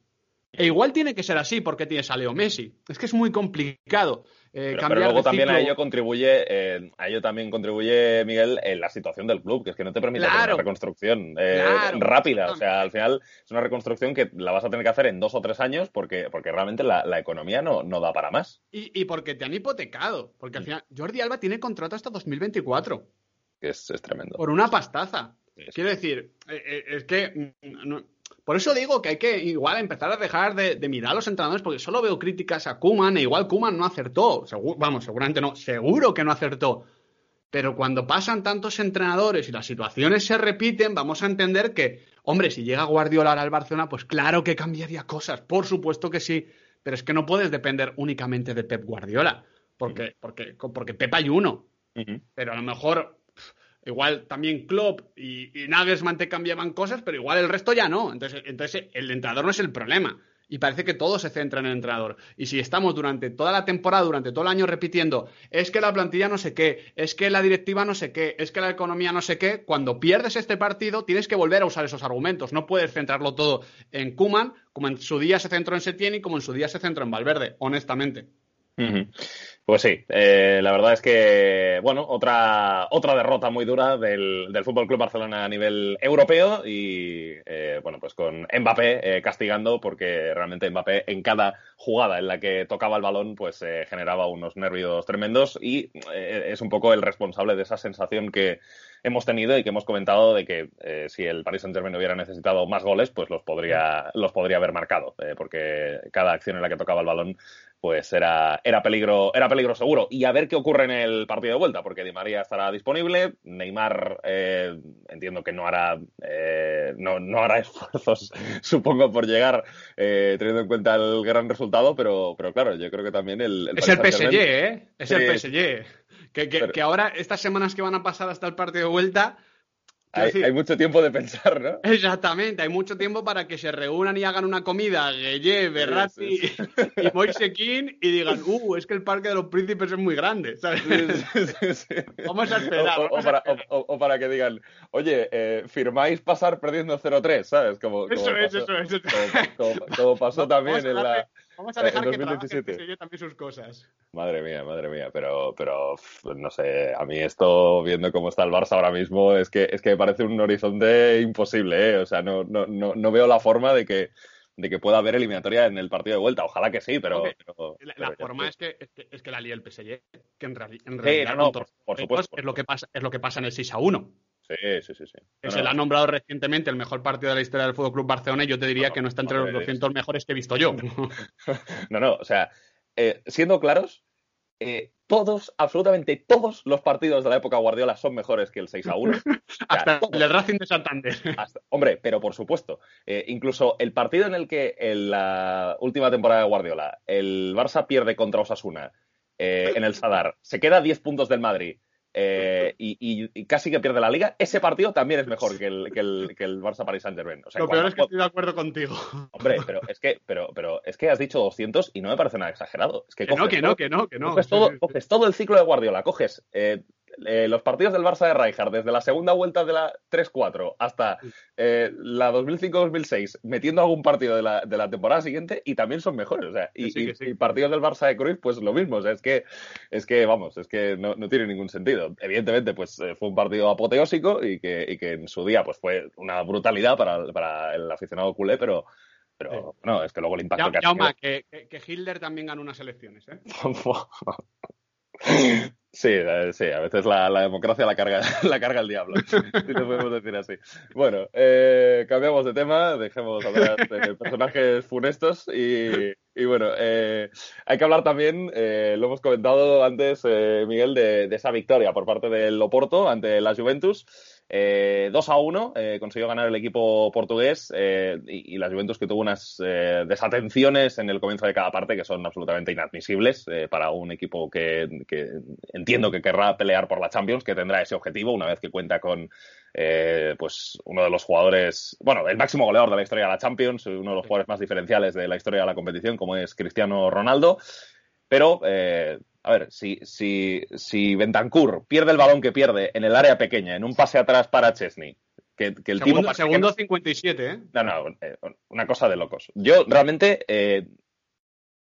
[SPEAKER 3] E igual tiene que ser así porque tienes a Leo Messi. Es que es muy complicado.
[SPEAKER 2] Eh, pero, luego también a ello contribuye, eh, a ello también contribuye, Miguel, en la situación del club, que es que no te permite hacer una reconstrucción eh, rápida. O sea, al final es una reconstrucción que la vas a tener que hacer en dos o tres años porque, porque realmente la, economía no, no, da para más.
[SPEAKER 3] Y, porque te han hipotecado. Porque al mm. final, Jordi Alba tiene contrato hasta 2024.
[SPEAKER 2] Es, es tremendo.
[SPEAKER 3] Por una pastaza. Quiero decir, es que mm, por eso digo que hay que igual empezar a dejar de, mirar a los entrenadores, porque solo veo críticas a Kuman, e igual Kuman no acertó. vamos, seguramente no, seguro que no acertó. Pero cuando pasan tantos entrenadores y las situaciones se repiten, vamos a entender que, hombre, si llega Guardiola al Barcelona, pues claro que cambiaría cosas, por supuesto que sí. Pero es que no puedes depender únicamente de Pep Guardiola, porque, porque, porque Pep hay uno. Pero a lo mejor Igual también Klopp y, y, Nagelsmann te cambiaban cosas, pero igual el resto ya no. Entonces, entonces el entrenador no es el problema. Y parece que todo se centra en el entrenador. Y si estamos durante toda la temporada, durante todo el año repitiendo, es que la plantilla no sé qué, es que la directiva no sé qué, es que la economía no sé qué, cuando pierdes este partido tienes que volver a usar esos argumentos. No puedes centrarlo todo en Kuman, como en su día se centró en Setién y como en su día se centró en Valverde, honestamente.
[SPEAKER 2] Pues sí, eh, la verdad es que, bueno, otra, otra derrota muy dura del, del Fútbol Club Barcelona a nivel europeo y, eh, bueno, pues con Mbappé eh, castigando porque realmente Mbappé en cada jugada en la que tocaba el balón, pues generaba unos nervios tremendos y es un poco el responsable de esa sensación que hemos tenido y que hemos comentado de que si el Paris Saint-Germain hubiera necesitado más goles, pues los podría, los podría haber marcado, porque cada acción en la que tocaba el balón pues era, era, peligro, era peligro seguro. Y a ver qué ocurre en el partido de vuelta, porque Di María estará disponible. Neymar eh, entiendo que no hará, eh, no, no, hará <laughs> esfuerzos, supongo, por llegar, eh, teniendo en cuenta el gran resultado, pero, pero claro, yo creo que también el...
[SPEAKER 3] es el PSG, ¿eh? Es el PSG. Que, que, que ahora, estas semanas que van a pasar hasta el partido de vuelta
[SPEAKER 2] hay, mucho tiempo de pensar, ¿no?
[SPEAKER 3] Exactamente, hay mucho tiempo para que se reúnan y hagan una comida, Gueye, Berratti y Moise King y digan, uh, es que el Parque de los Príncipes es muy grande, ¿sabes? vamos a esperar.
[SPEAKER 2] O, para, que digan, oye, eh, firmáis pasar perdiendo 0-3, ¿sabes? Como,
[SPEAKER 3] eso es, eso es.
[SPEAKER 2] Como, pasó <laughs> también en la...
[SPEAKER 3] Vamos a dejar que trabaje también sus cosas.
[SPEAKER 2] Madre mía, madre mía, pero, pero no sé, a mí esto, viendo cómo está el Barça ahora mismo, es que, es que me parece un horizonte imposible, ¿eh? O sea, no, no, no, no veo la forma de que, de que pueda haber eliminatoria en el partido de vuelta. Ojalá que sí, pero.
[SPEAKER 3] la, forma es que, es que, la lía el PSG, que en, realidad
[SPEAKER 2] por, supuesto,
[SPEAKER 3] es, lo que pasa, es lo que pasa en el 6 a 1.
[SPEAKER 2] Sí, sí, sí. sí.
[SPEAKER 3] se le ha nombrado recientemente el mejor partido de la historia del Fútbol Club Barcelona y yo te diría que no está entre los 200 mejores que he visto yo. <laughs>
[SPEAKER 2] no, no, o sea, eh, siendo claros, eh, todos, absolutamente todos los partidos de la época Guardiola son mejores que el 6 a 1. <laughs>
[SPEAKER 3] hasta el Racing de Santander.
[SPEAKER 2] hombre, pero por supuesto. Eh, incluso el partido en el que en la última temporada de Guardiola el Barça pierde contra Osasuna en el Sadar, se queda a 10 puntos del Madrid eh, y, casi que pierde la liga, ese partido también es mejor que el, que el, que el Barça Paris Saint Germain.
[SPEAKER 3] Lo peor es que estoy de acuerdo contigo.
[SPEAKER 2] Hombre, pero es que, pero, pero es que has dicho 200 y no me parece nada exagerado. Es que,
[SPEAKER 3] no, que no, que no, que no.
[SPEAKER 2] Coges todo, coges todo el ciclo de Guardiola, coges eh, eh, los partidos del Barça de Rijkaard, desde la segunda vuelta de la 3-4 hasta eh, la 2005-2006, metiendo algún partido de la, de la, temporada siguiente y también son mejores. O sea, y, partidos del Barça de Cruyff, pues lo mismo. O sea, es que, es que vamos, es que no, no tiene ningún sentido. Evidentemente, pues eh, fue un partido apoteósico y que, y que en su día pues fue una brutalidad para, para el aficionado culé, pero, pero no, es que luego el impacto
[SPEAKER 3] que, que, que, Hilder también ganó unas elecciones, ¿eh? <laughs> <laughs>
[SPEAKER 2] Sí, eh, sí, a veces la, democracia la carga, <laughs> la carga el diablo, si te podemos decir así. Bueno, eh, cambiamos de tema, dejemos hablar de personajes funestos y, bueno, eh, hay que hablar también, lo hemos comentado antes, Miguel, de, esa victoria por parte del Oporto ante la Juventus. Eh, 2 a 1 eh, consiguió ganar el equipo portugués eh, y, y, la Juventus que tuvo unas eh, desatenciones en el comienzo de cada parte que son absolutamente inadmisibles para un equipo que, que, entiendo que querrá pelear por la Champions, que tendrá ese objetivo una vez que cuenta con pues uno de los jugadores, bueno, el máximo goleador de la historia de la Champions, uno de los jugadores más diferenciales de la historia de la competición, como es Cristiano Ronaldo. Pero a ver, si, si, si Bentancur pierde el balón que pierde en el área pequeña, en un pase atrás para Chesney, que, que el
[SPEAKER 3] segundo,
[SPEAKER 2] tipo...
[SPEAKER 3] Segundo 57, ¿eh?
[SPEAKER 2] No, no, eh, una cosa de locos. Yo realmente, eh,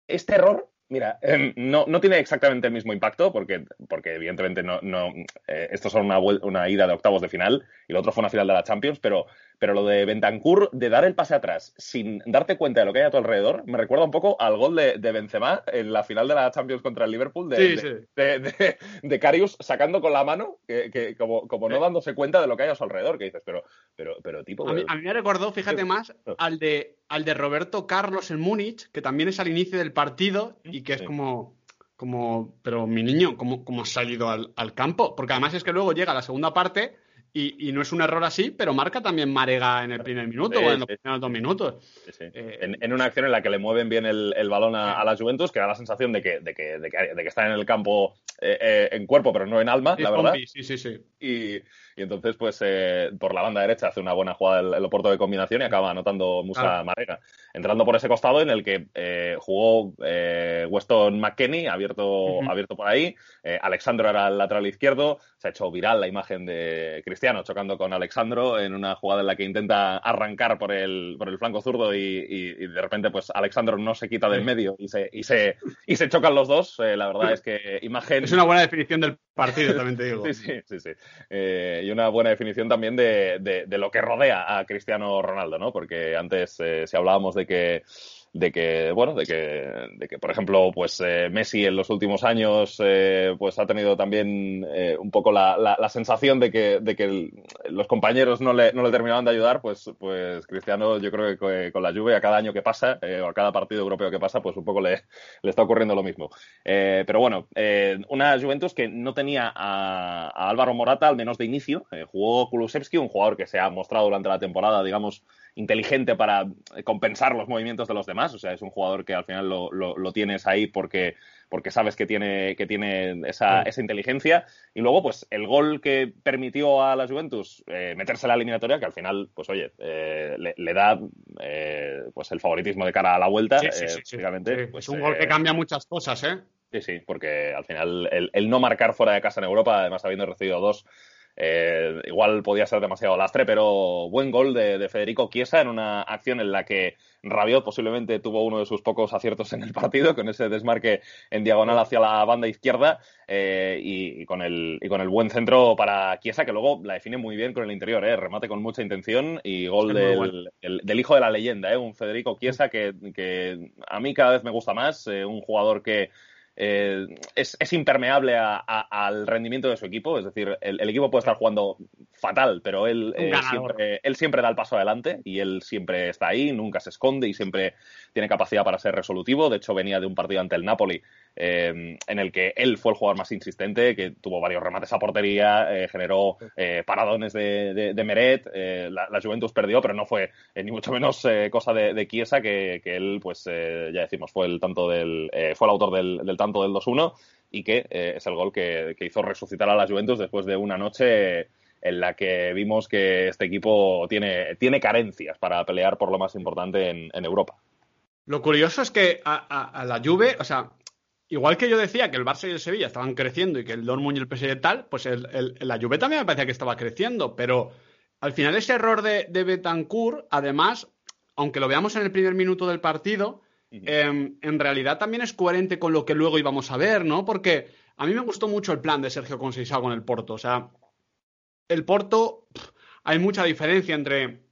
[SPEAKER 2] este error Mira, eh, no, no, tiene exactamente el mismo impacto porque, porque evidentemente no, no eh, esto son una, una, ida de octavos de final y lo otro fue una final de la Champions, pero, pero lo de Bentancur, de dar el pase atrás sin darte cuenta de lo que hay a tu alrededor, me recuerda un poco al gol de, de Benzema en la final de la Champions contra el Liverpool de,
[SPEAKER 3] sí,
[SPEAKER 2] de,
[SPEAKER 3] sí.
[SPEAKER 2] de, de Carius sacando con la mano, que, que como, como no dándose cuenta de lo que hay a su alrededor, que dices, pero, pero, pero tipo...
[SPEAKER 3] A mí, a mí me recordó, fíjate más, al de, al de Roberto Carlos en Múnich, que también es al inicio del partido y que es como como, pero mi niño, ¿cómo, cómo has salido al, al, campo? Porque además es que luego llega la segunda parte y, y, no es un error así, pero marca también Marega en el primer minuto
[SPEAKER 2] Sí,
[SPEAKER 3] o en los
[SPEAKER 2] sí.
[SPEAKER 3] primeros dos minutos.
[SPEAKER 2] Sí.
[SPEAKER 3] Eh,
[SPEAKER 2] en, en una acción en la que le mueven bien el, el balón a, a la Juventus, que da la sensación de que, de que, de que, de que está en el campo eh, eh, en cuerpo, pero no en alma, la verdad.
[SPEAKER 3] Sí, sí, sí.
[SPEAKER 2] Y, y entonces, pues, eh, por la banda derecha hace una buena jugada el, el Oporto de combinación y acaba anotando Musa
[SPEAKER 3] Claro.
[SPEAKER 2] Marega. Entrando por ese costado en el que eh, jugó eh, Weston McKenney, abierto, abierto por ahí. Eh, Alexandro era el lateral izquierdo. Se ha hecho viral la imagen de Cristiano chocando con Alexandro en una jugada en la que intenta arrancar por el, por el flanco zurdo y, y- y de repente, pues, Alexandro no se quita del medio y se, y se, y se chocan los dos. La verdad es que imagen...
[SPEAKER 3] Es una buena definición del partido, <laughs> también te digo.
[SPEAKER 2] Sí, sí, sí, sí. Eh, y una buena definición también de, de- de lo que rodea a Cristiano Ronaldo, ¿no? Porque antes, eh, si hablábamos de que de que bueno de que, de que por ejemplo pues eh, Messi en los últimos años eh, pues ha tenido también eh, un poco la, la, la sensación de que, de que los compañeros no le, no le terminaban de ayudar pues pues Cristiano yo creo que co- con la lluvia a cada año que pasa eh, o a cada partido europeo que pasa pues un poco le, le está ocurriendo lo mismo eh, pero bueno, eh, una Juventus que no tenía a, a Álvaro Morata, al menos de inicio. Eh, jugó Kulusevski, un jugador que se ha mostrado durante la temporada, digamos, inteligente para eh, compensar los movimientos de los demás. O sea, es un jugador que al final lo, lo- lo tienes ahí porque, porque sabes que tiene, que tiene esa,
[SPEAKER 3] Sí.
[SPEAKER 2] esa inteligencia. Y luego, pues, el gol que permitió a la Juventus eh, meterse en la eliminatoria, que al final, pues oye, eh, le, le da eh, pues el favoritismo de cara a la vuelta.
[SPEAKER 3] Sí, sí,
[SPEAKER 2] eh, pues,
[SPEAKER 3] es un gol
[SPEAKER 2] eh,
[SPEAKER 3] que cambia muchas cosas, ¿eh?
[SPEAKER 2] Sí, sí, porque al final el, el no marcar fuera de casa en Europa, además habiendo recibido dos, eh, igual podía ser demasiado lastre, pero buen gol de, de Federico Chiesa en una acción en la que Rabiot posiblemente tuvo uno de sus pocos aciertos en el partido, con ese desmarque en diagonal hacia la banda izquierda eh, y, y con el, y con el buen centro para Chiesa, que luego la define muy bien con el interior, eh, remate con mucha intención y gol del,
[SPEAKER 3] bueno.
[SPEAKER 2] el- del hijo de la leyenda, eh, un Federico Chiesa que, que a mí cada vez me gusta más, eh, un jugador que eh, es, es impermeable a- a- al rendimiento de su equipo. Es decir, el, el equipo puede estar jugando fatal, pero él, eh, siempre, él siempre da el paso adelante y él siempre está ahí, nunca se esconde y siempre tiene capacidad para ser resolutivo. De hecho, venía de un partido ante el Napoli eh, en el que él fue el jugador más insistente, que tuvo varios remates a portería, eh, generó eh, paradones de, de- de Meret. eh, la, la Juventus perdió, pero no fue eh, ni mucho menos cosa de, de Chiesa, que, que él, pues ya decimos, fue el tanto del, fue el autor del, tanto del 2-1 y que es el gol que, que hizo resucitar a la Juventus después de una noche en la que vimos que este equipo tiene, tiene carencias para pelear por lo más importante en, en Europa.
[SPEAKER 3] Lo curioso es que a, a- a la Juve, o sea, igual que yo decía que el Barça y el Sevilla estaban creciendo y que el Dortmund y el PSG tal, pues el, el- la Juve también me parecía que estaba creciendo, pero al final ese error de, de Betancourt, además, aunque lo veamos en el primer minuto del partido, eh, en realidad también es coherente con lo que luego íbamos a ver, ¿no? Porque a mí me gustó mucho el plan de Sergio Conceição con el Porto, o sea, el Porto, pff, hay mucha diferencia entre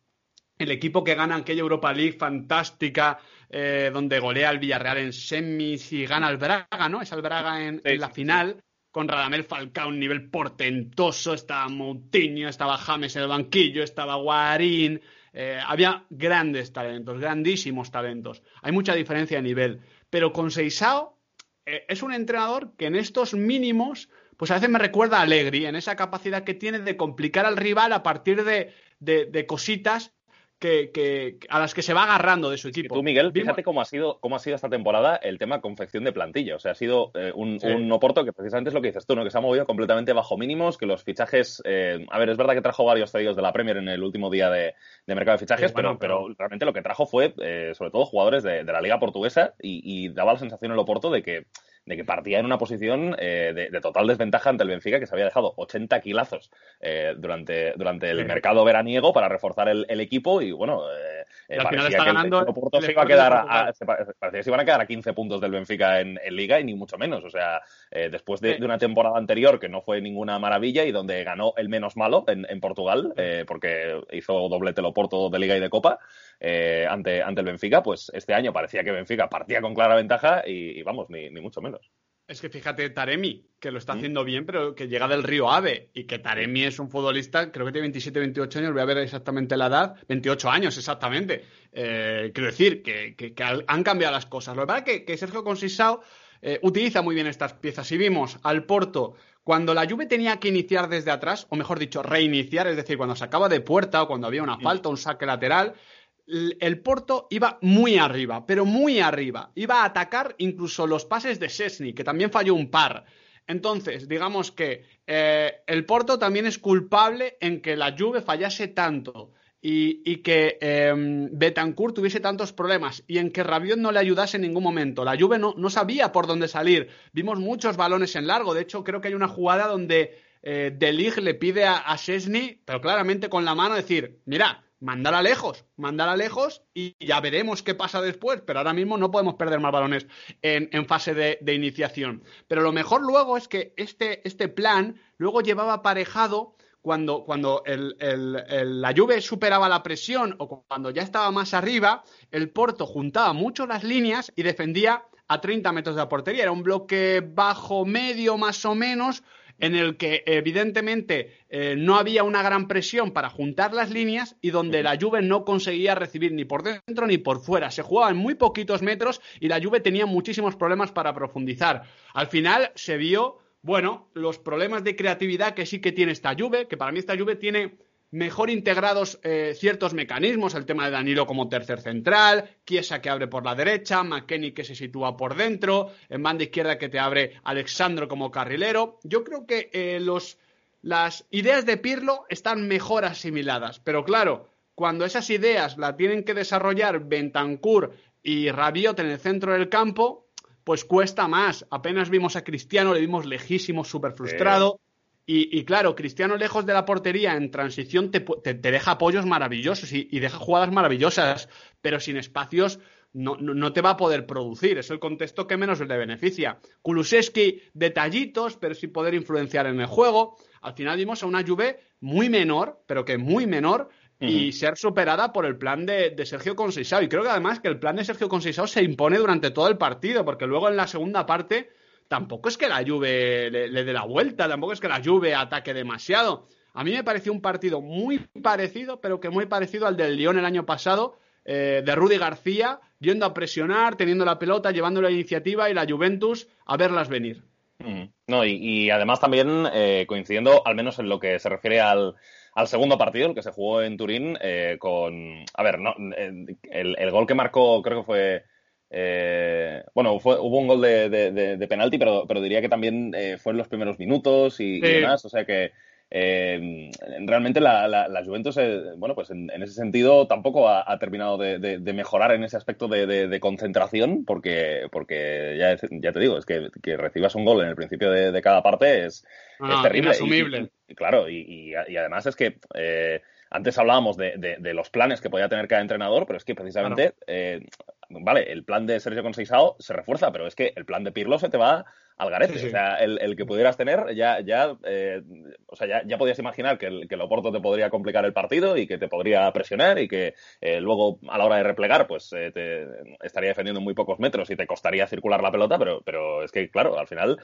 [SPEAKER 3] el equipo que gana aquella Europa League fantástica, eh, donde golea al Villarreal en semis y gana al Braga, ¿no? Es al Braga en,
[SPEAKER 2] Sí,
[SPEAKER 3] en la
[SPEAKER 2] sí,
[SPEAKER 3] final, con Radamel Falcao un nivel portentoso, estaba Moutinho, estaba James en el banquillo, estaba Guarín, eh, había grandes talentos, grandísimos talentos. Hay mucha diferencia de nivel, pero con Seisao eh, es un entrenador que en estos mínimos pues a veces me recuerda a Allegri en esa capacidad que tiene de complicar al rival a partir de, de cositas que, a las que se va agarrando de su equipo.
[SPEAKER 2] tú, Miguel, fíjate cómo ha sido cómo ha sido esta temporada el tema confección de plantilla. O sea, ha sido eh, un, Oporto que precisamente es lo que dices tú, ¿no? que se ha movido completamente bajo mínimos, que los fichajes... Eh, a ver, es verdad que trajo varios cedidos de la Premier en el último día de, mercado de fichajes, pero, pero, realmente lo que trajo fue, eh, sobre todo, jugadores de, la Liga Portuguesa y, y daba la sensación el Oporto de que de que partía en una posición eh, de, total desventaja ante el Benfica, que se había dejado 80 kilazos eh, durante, durante el mercado veraniego para reforzar el, equipo y bueno,
[SPEAKER 3] eh, parecía que
[SPEAKER 2] el, se iba a quedar a, parecía que se iban a quedar a 15 puntos del Benfica en, Liga y ni mucho menos. O sea, después de, una temporada anterior que no fue ninguna maravilla y donde ganó el menos malo en, Portugal, porque hizo doblete lo Porto de Liga y de Copa ante, ante el Benfica, pues este año parecía que Benfica partía con clara ventaja y, vamos, ni mucho menos.
[SPEAKER 3] Es que fíjate, Taremi, que lo está haciendo bien, pero que llega del río Ave y que Taremi es un futbolista, creo que tiene 27, 28 años, voy a ver exactamente la edad, 28 años exactamente. Eh, quiero decir que, han cambiado las cosas. Lo que pasa es que, Sergio Consisao eh, utiliza muy bien estas piezas. Si vimos al Porto cuando la Juve tenía que iniciar desde atrás, o mejor dicho, reiniciar, es decir, cuando sacaba de puerta o cuando había una mm. falta, un saque lateral, el Porto iba muy arriba, pero muy arriba. Iba a atacar incluso los pases de Sesni, que también falló un par. Entonces, digamos que eh, el Porto también es culpable en que la Juve fallase tanto y, que eh, Betancourt tuviese tantos problemas y en que Rabiot no le ayudase en ningún momento. La Juve no, sabía por dónde salir. Vimos muchos balones en largo. De hecho, creo que hay una jugada donde eh, De le pide a, a pero claramente con la mano, decir, mira, mandala lejos, mandala lejos y ya veremos qué pasa después, pero ahora mismo no podemos perder más balones en, fase de, iniciación. Pero lo mejor luego es que este, este plan luego llevaba aparejado cuando, cuando la Juve superaba la presión o cuando ya estaba más arriba, el Porto juntaba mucho las líneas y defendía a 30 metros de la portería. Era un bloque bajo, medio más o menos, en el que evidentemente eh, no había una gran presión para juntar las líneas y donde la Juve no conseguía recibir ni por dentro ni por fuera. Se jugaba en muy poquitos metros y la Juve tenía muchísimos problemas para profundizar. Al final se vio, bueno, los problemas de creatividad que sí que tiene esta Juve, que para mí esta Juve tiene mejor integrados eh, ciertos mecanismos, el tema de Danilo como tercer central, Chiesa que abre por la derecha, McKenny que se sitúa por dentro, en banda izquierda que te abre Alexandro como carrilero. Yo creo que eh, los, las ideas de Pirlo están mejor asimiladas, pero claro, cuando esas ideas las tienen que desarrollar Bentancur y Rabiot en el centro del campo, pues cuesta más. Apenas vimos a Cristiano, le vimos lejísimo, súper frustrado. Y, claro, Cristiano lejos de la portería en transición te, deja apoyos maravillosos y, deja jugadas maravillosas, pero sin espacios no, no, te va a poder producir. Es el contexto que menos le beneficia. Kulusevski, detallitos, pero sin poder influenciar en el juego. Al final vimos a una Juve muy menor, pero que muy menor, y ser superada por el plan de, Sergio Conceição. Y creo que además que el plan de Sergio Conceição se impone durante todo el partido, porque luego en la segunda parte tampoco es que la Juve le, dé la vuelta, tampoco es que la Juve ataque demasiado. A mí me pareció un partido muy parecido, pero que muy parecido al del Lyon el año pasado, eh, de Rudy García, yendo a presionar, teniendo la pelota, llevando la iniciativa y la Juventus a verlas venir.
[SPEAKER 2] No, y, además también eh, coincidiendo, al menos en lo que se refiere al, segundo partido, el que se jugó en Turín, eh, con. A ver, no, el, gol que marcó, creo que fue eh, bueno, hubo un gol de, penalti, pero, pero, diría que también eh, fue en los primeros minutos y, demás. O sea que eh, realmente la, Juventus, bueno, pues en, ese sentido tampoco ha, terminado de, mejorar en ese aspecto de, concentración, porque, porque ya, ya, te digo, es que, recibas un gol en el principio de, cada parte es, terrible.
[SPEAKER 3] Inasumible.
[SPEAKER 2] claro, y, además es que antes hablábamos de, los planes que podía tener cada entrenador, pero es que precisamente, eh, vale, el plan de Sergio Conceizao se refuerza, pero es que el plan de Pirlo se te va al garete. O sea, el, que pudieras tener, ya, ya, eh, o sea, ya, ya, podías imaginar que el, que el Oporto te podría complicar el partido y que te podría presionar y que eh, luego a la hora de replegar, pues eh, te estaría defendiendo muy pocos metros y te costaría circular la pelota, pero, pero es que, claro, al final,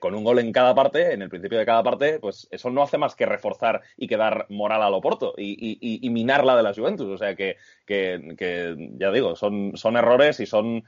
[SPEAKER 2] con un gol en cada parte, en el principio de cada parte, pues eso no hace más que reforzar y que dar moral al Oporto y, y, y minar la de la Juventus. O sea, que, que, que ya digo, son, son errores y son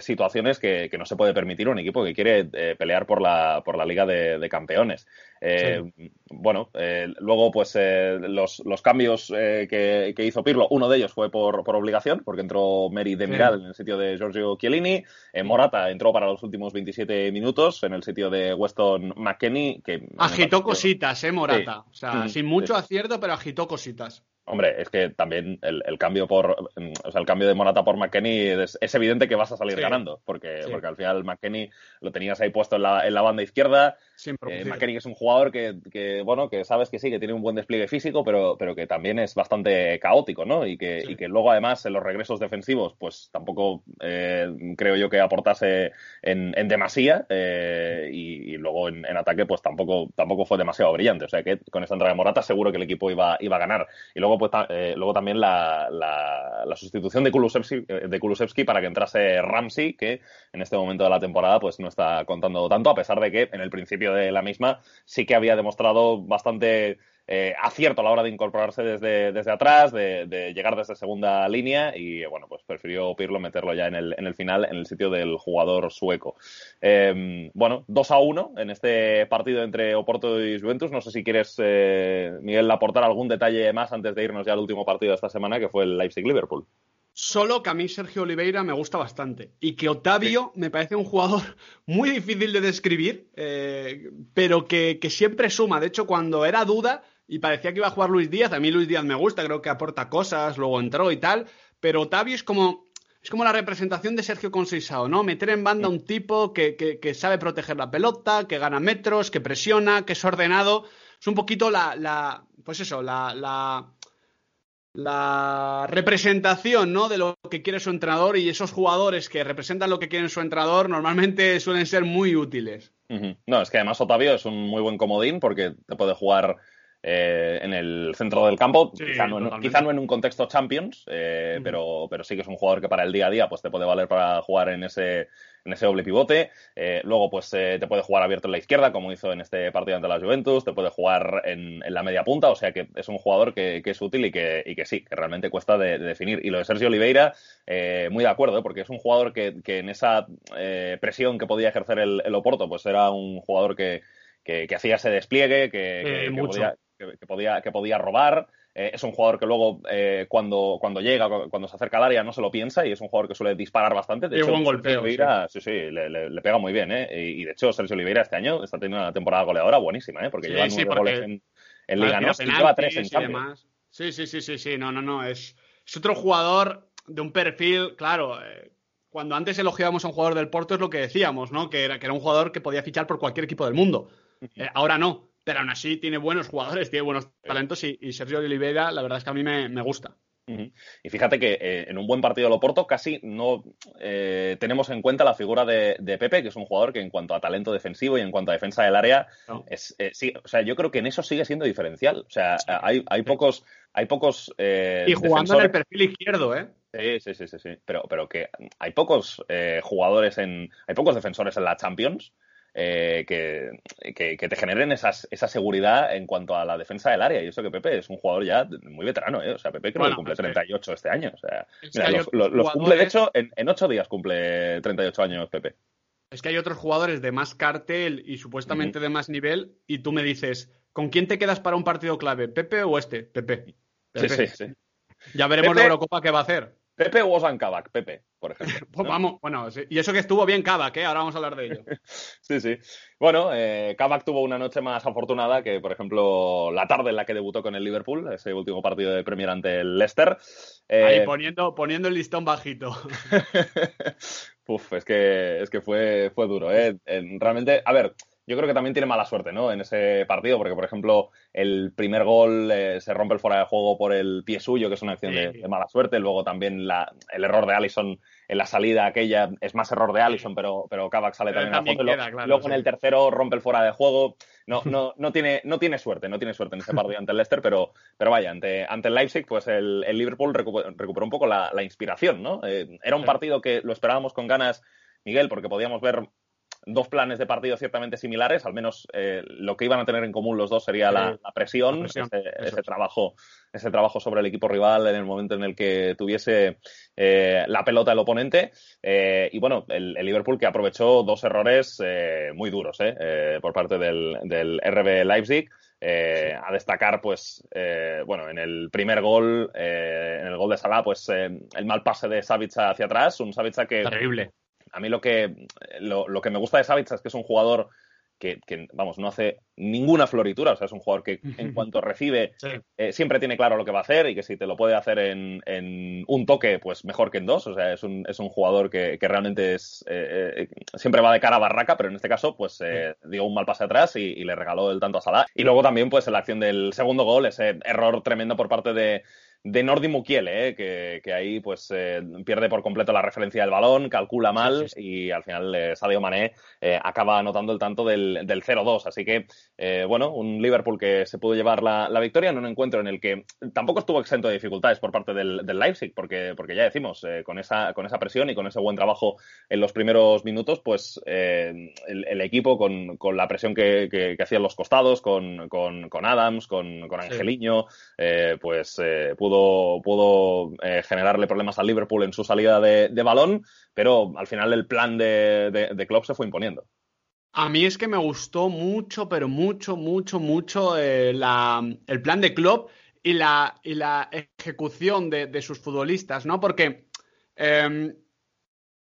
[SPEAKER 2] situaciones que, que no se puede permitir un equipo que quiere eh, pelear por la, por la Liga de, Campeones. Eh, bueno, luego pues los, los, cambios que, hizo Pirlo, uno de ellos fue por, por obligación, porque entró Mary Demiral en el sitio de Giorgio Chiellini, Morata entró para los últimos 27 minutos en el sitio de Weston McKenney. Que
[SPEAKER 3] agitó cositas, ¿eh, Morata? O sea, mm, sin mucho acierto, pero agitó cositas.
[SPEAKER 2] Hombre, es que también el, cambio por o sea, el cambio de Morata por McKenny es, evidente que vas a salir ganando, porque, porque al final McKenny lo tenías ahí puesto en la, en la banda izquierda. Eh, es un jugador que, bueno, que sabes que sí, que tiene un buen despliegue físico, pero, pero que también es bastante caótico, ¿no? Y que, y que luego además en los regresos defensivos, pues tampoco eh, creo yo que aportase en, en demasía, eh, y, luego en, ataque, pues tampoco, tampoco fue demasiado brillante. O sea que con esta entrada de Morata seguro que el equipo iba, iba a ganar. Y luego pues, eh, luego también la, la, sustitución de Kulusevski, de Kulusevski para que entrase Ramsey, que en este momento de la temporada pues no está contando tanto, a pesar de que en el principio de la misma sí que había demostrado bastante eh, acierto a la hora de incorporarse desde, desde atrás, de, llegar desde segunda línea y bueno, pues prefirió Pirlo meterlo ya en el, en el final en el sitio del jugador sueco. Em, bueno, 2 a 1 en este partido entre Oporto y Juventus. No sé si quieres, eh, Miguel, aportar algún detalle más antes de irnos ya al último partido de esta semana, que fue el Leipzig-Liverpool.
[SPEAKER 3] Solo que a mí Sergio Oliveira me gusta bastante. Y que Otavio me parece un jugador <laughs> muy difícil de describir, eh, pero que, que, siempre suma. De hecho, cuando era duda, y parecía que iba a jugar Luis Díaz. A mí Luis Díaz me gusta, creo que aporta cosas, luego entró y tal, pero Otavio es como, es como la representación de Sergio Conceição, ¿no? Meter en banda un tipo que, que, sabe proteger la pelota, que gana metros, que presiona, que es ordenado. Es un poquito la, la pues eso, la, la, la representación, ¿no? De lo que quiere su entrenador y esos jugadores que representan lo que quiere su entrenador normalmente suelen ser muy útiles.
[SPEAKER 2] No, es que además Otavio es un muy buen comodín porque te puede jugar eh, en el centro del campo, quizá, no en, un contexto Champions, eh, pero, pero sí que es un jugador que para el día a día pues te puede valer para jugar en ese, en ese doble pivote. Eh, luego, pues te puede jugar abierto en la izquierda, como hizo en este partido ante la Juventus, te puede jugar en, la media punta, o sea que es un jugador que, es útil y que, y que, sí, que realmente cuesta de, definir. Y lo de Sergio Oliveira, muy de acuerdo, porque es un jugador que, en esa presión que podía ejercer el, el, Oporto, pues era un jugador que, que, hacía ese despliegue, que, podía, que, podía, que podía robar. Eh, es un jugador que luego, eh, cuando, cuando llega, cuando se acerca al área, no se lo piensa y es un jugador que suele disparar bastante. De hecho,
[SPEAKER 3] buen golpeo.
[SPEAKER 2] Oliveira, sí, sí, le, pega muy bien. ¿eh? Y, de hecho, Sergio Oliveira este año está teniendo una temporada goleadora buenísima, ¿eh? porque lleva nueve goles en, Liga NOS y lleva tres en Champions.
[SPEAKER 3] Sí, sí, sí, sí, sí, no, no, no. Es, es otro jugador de un perfil, claro. Eh, cuando antes elogiábamos a un jugador del Porto es lo que decíamos, ¿no? Que era, que era un jugador que podía fichar por cualquier equipo del mundo. ahora no pero aún así tiene buenos jugadores, tiene buenos talentos y, Sergio Oliveira, la verdad es que a mí me, gusta.
[SPEAKER 2] Y fíjate que eh, en un buen partido de Loporto casi no eh, tenemos en cuenta la figura de, Pepe, que es un jugador que en cuanto a talento defensivo y en cuanto a defensa del área, es, eh, sí, o sea, yo creo que en eso sigue siendo diferencial. O sea, hay, hay pocos, hay pocos
[SPEAKER 3] y jugando en el perfil izquierdo, ¿eh?
[SPEAKER 2] Sí, sí, sí, sí, sí. Pero, pero que hay pocos jugadores en, hay pocos defensores en la Champions eh, que, te generen esas, esa seguridad en cuanto a la defensa del área. Y eso que Pepe es un jugador ya muy veterano, ¿eh? O sea, Pepe creo que cumple 38 este año. O sea, los, cumple, de hecho, en, en 8 días cumple 38 años Pepe.
[SPEAKER 3] Es que hay otros jugadores de más cartel y supuestamente de más nivel, y tú me dices, ¿con quién te quedas para un partido clave? ¿Pepe o este? Pepe.
[SPEAKER 2] Sí, sí, sí.
[SPEAKER 3] Ya veremos la Eurocopa qué va a hacer.
[SPEAKER 2] Pepe o Osan Kabak, Pepe, por ejemplo. <laughs>
[SPEAKER 3] Pues vamos, bueno, y eso que estuvo bien Kabak, ¿eh? Ahora vamos a hablar de ello. <laughs>
[SPEAKER 2] sí, sí. Bueno, eh, Kabak tuvo una noche más afortunada que, por ejemplo, la tarde en la que debutó con el Liverpool, ese último partido de Premier ante el Leicester.
[SPEAKER 3] Ahí eh, poniendo, poniendo el listón bajito. <laughs>
[SPEAKER 2] Uf, es que, es que fue, fue duro, ¿eh? Realmente, a ver, yo creo que también tiene mala suerte, ¿no? En ese partido, porque, por ejemplo, el primer gol eh, se rompe el fuera de juego por el pie suyo, que es una acción de, mala suerte. Luego también la, el error de Allison en la salida aquella es más error de Allison, pero, pero Kavak sale también, a foto. luego en el tercero rompe el fuera de juego. No, <laughs> no, no, tiene, no tiene suerte, no tiene suerte en ese partido ante el Leicester, pero, pero vaya, ante, ante el Leipzig, pues el, Liverpool recuperó, un poco la, inspiración, ¿no? Eh, era un partido que lo esperábamos con ganas, Miguel, porque podíamos ver dos planes de partido ciertamente similares, al menos eh, lo que iban a tener en común los dos sería la, presión, ese, trabajo, ese trabajo sobre el equipo rival en el momento en el que tuviese eh, la pelota el oponente. y bueno, el, Liverpool que aprovechó dos errores muy duros por parte del, del RB Leipzig. A destacar, pues, bueno, en el primer gol, en el gol de Salah, pues el mal pase de Savitza hacia atrás, un Savitza que...
[SPEAKER 3] Terrible
[SPEAKER 2] a mí lo que, lo, que me gusta de Savitz es que es un jugador que, vamos, no hace ninguna floritura. O sea, es un jugador que <laughs> en cuanto recibe eh, siempre tiene claro lo que va a hacer y que si te lo puede hacer en, un toque, pues mejor que en dos. O sea, es un, es un jugador que, realmente es eh, eh, siempre va de cara a barraca, pero en este caso, pues dio un mal pase atrás y, y, le regaló el tanto a Salah. Y luego también, pues en la acción del segundo gol, ese error tremendo por parte de, de Nordi Mukiele, ¿eh? que, ahí pues eh, pierde por completo la referencia del balón, calcula mal y al final eh, Sadio Mané eh, acaba anotando el tanto del, del 0-2. Así que, bueno, un Liverpool que se pudo llevar la, victoria en un encuentro en el que tampoco estuvo exento de dificultades por parte del, Leipzig, porque, porque ya decimos, con, esa, con esa presión y con ese buen trabajo en los primeros minutos, pues el, equipo con, con, la presión que, que, hacían los costados, con, con, Adams, con, con Angeliño, pues pudo pudo, eh, generarle problemas al Liverpool en su salida de, balón, pero al final el plan de, de, Klopp se fue imponiendo.
[SPEAKER 3] A mí es que me gustó mucho, pero mucho, mucho, mucho eh, el plan de Klopp y la, y la ejecución de, sus futbolistas, ¿no? Porque em,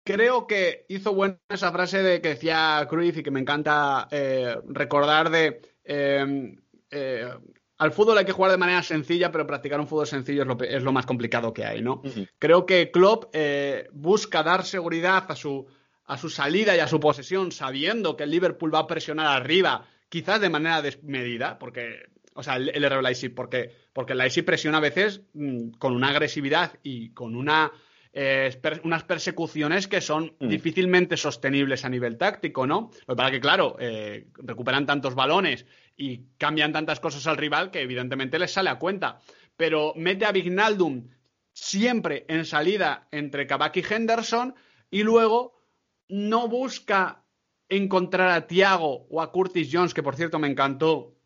[SPEAKER 3] creo que hizo buena esa frase de que decía Cruyff y que me encanta eh, recordar de em, al fútbol hay que jugar de manera sencilla, pero practicar un fútbol sencillo es lo, más complicado que hay, ¿no? Creo que Klopp eh, busca dar seguridad a su, a su salida y a su posesión, sabiendo que el Liverpool va a presionar arriba, quizás de manera desmedida, porque, o sea, el, el Leipzig, porque, porque el Leipzig presiona a veces mm, con una agresividad y con una eh, unas persecuciones que son mm. difícilmente sostenibles a nivel táctico, ¿no? Lo que pasa que, claro, eh, recuperan tantos balones y cambian tantas cosas al rival que evidentemente les sale a cuenta. Pero mete a Vignaldum siempre en salida entre Kabak y Henderson y luego no busca encontrar a Thiago o a Curtis Jones, que por cierto me encantó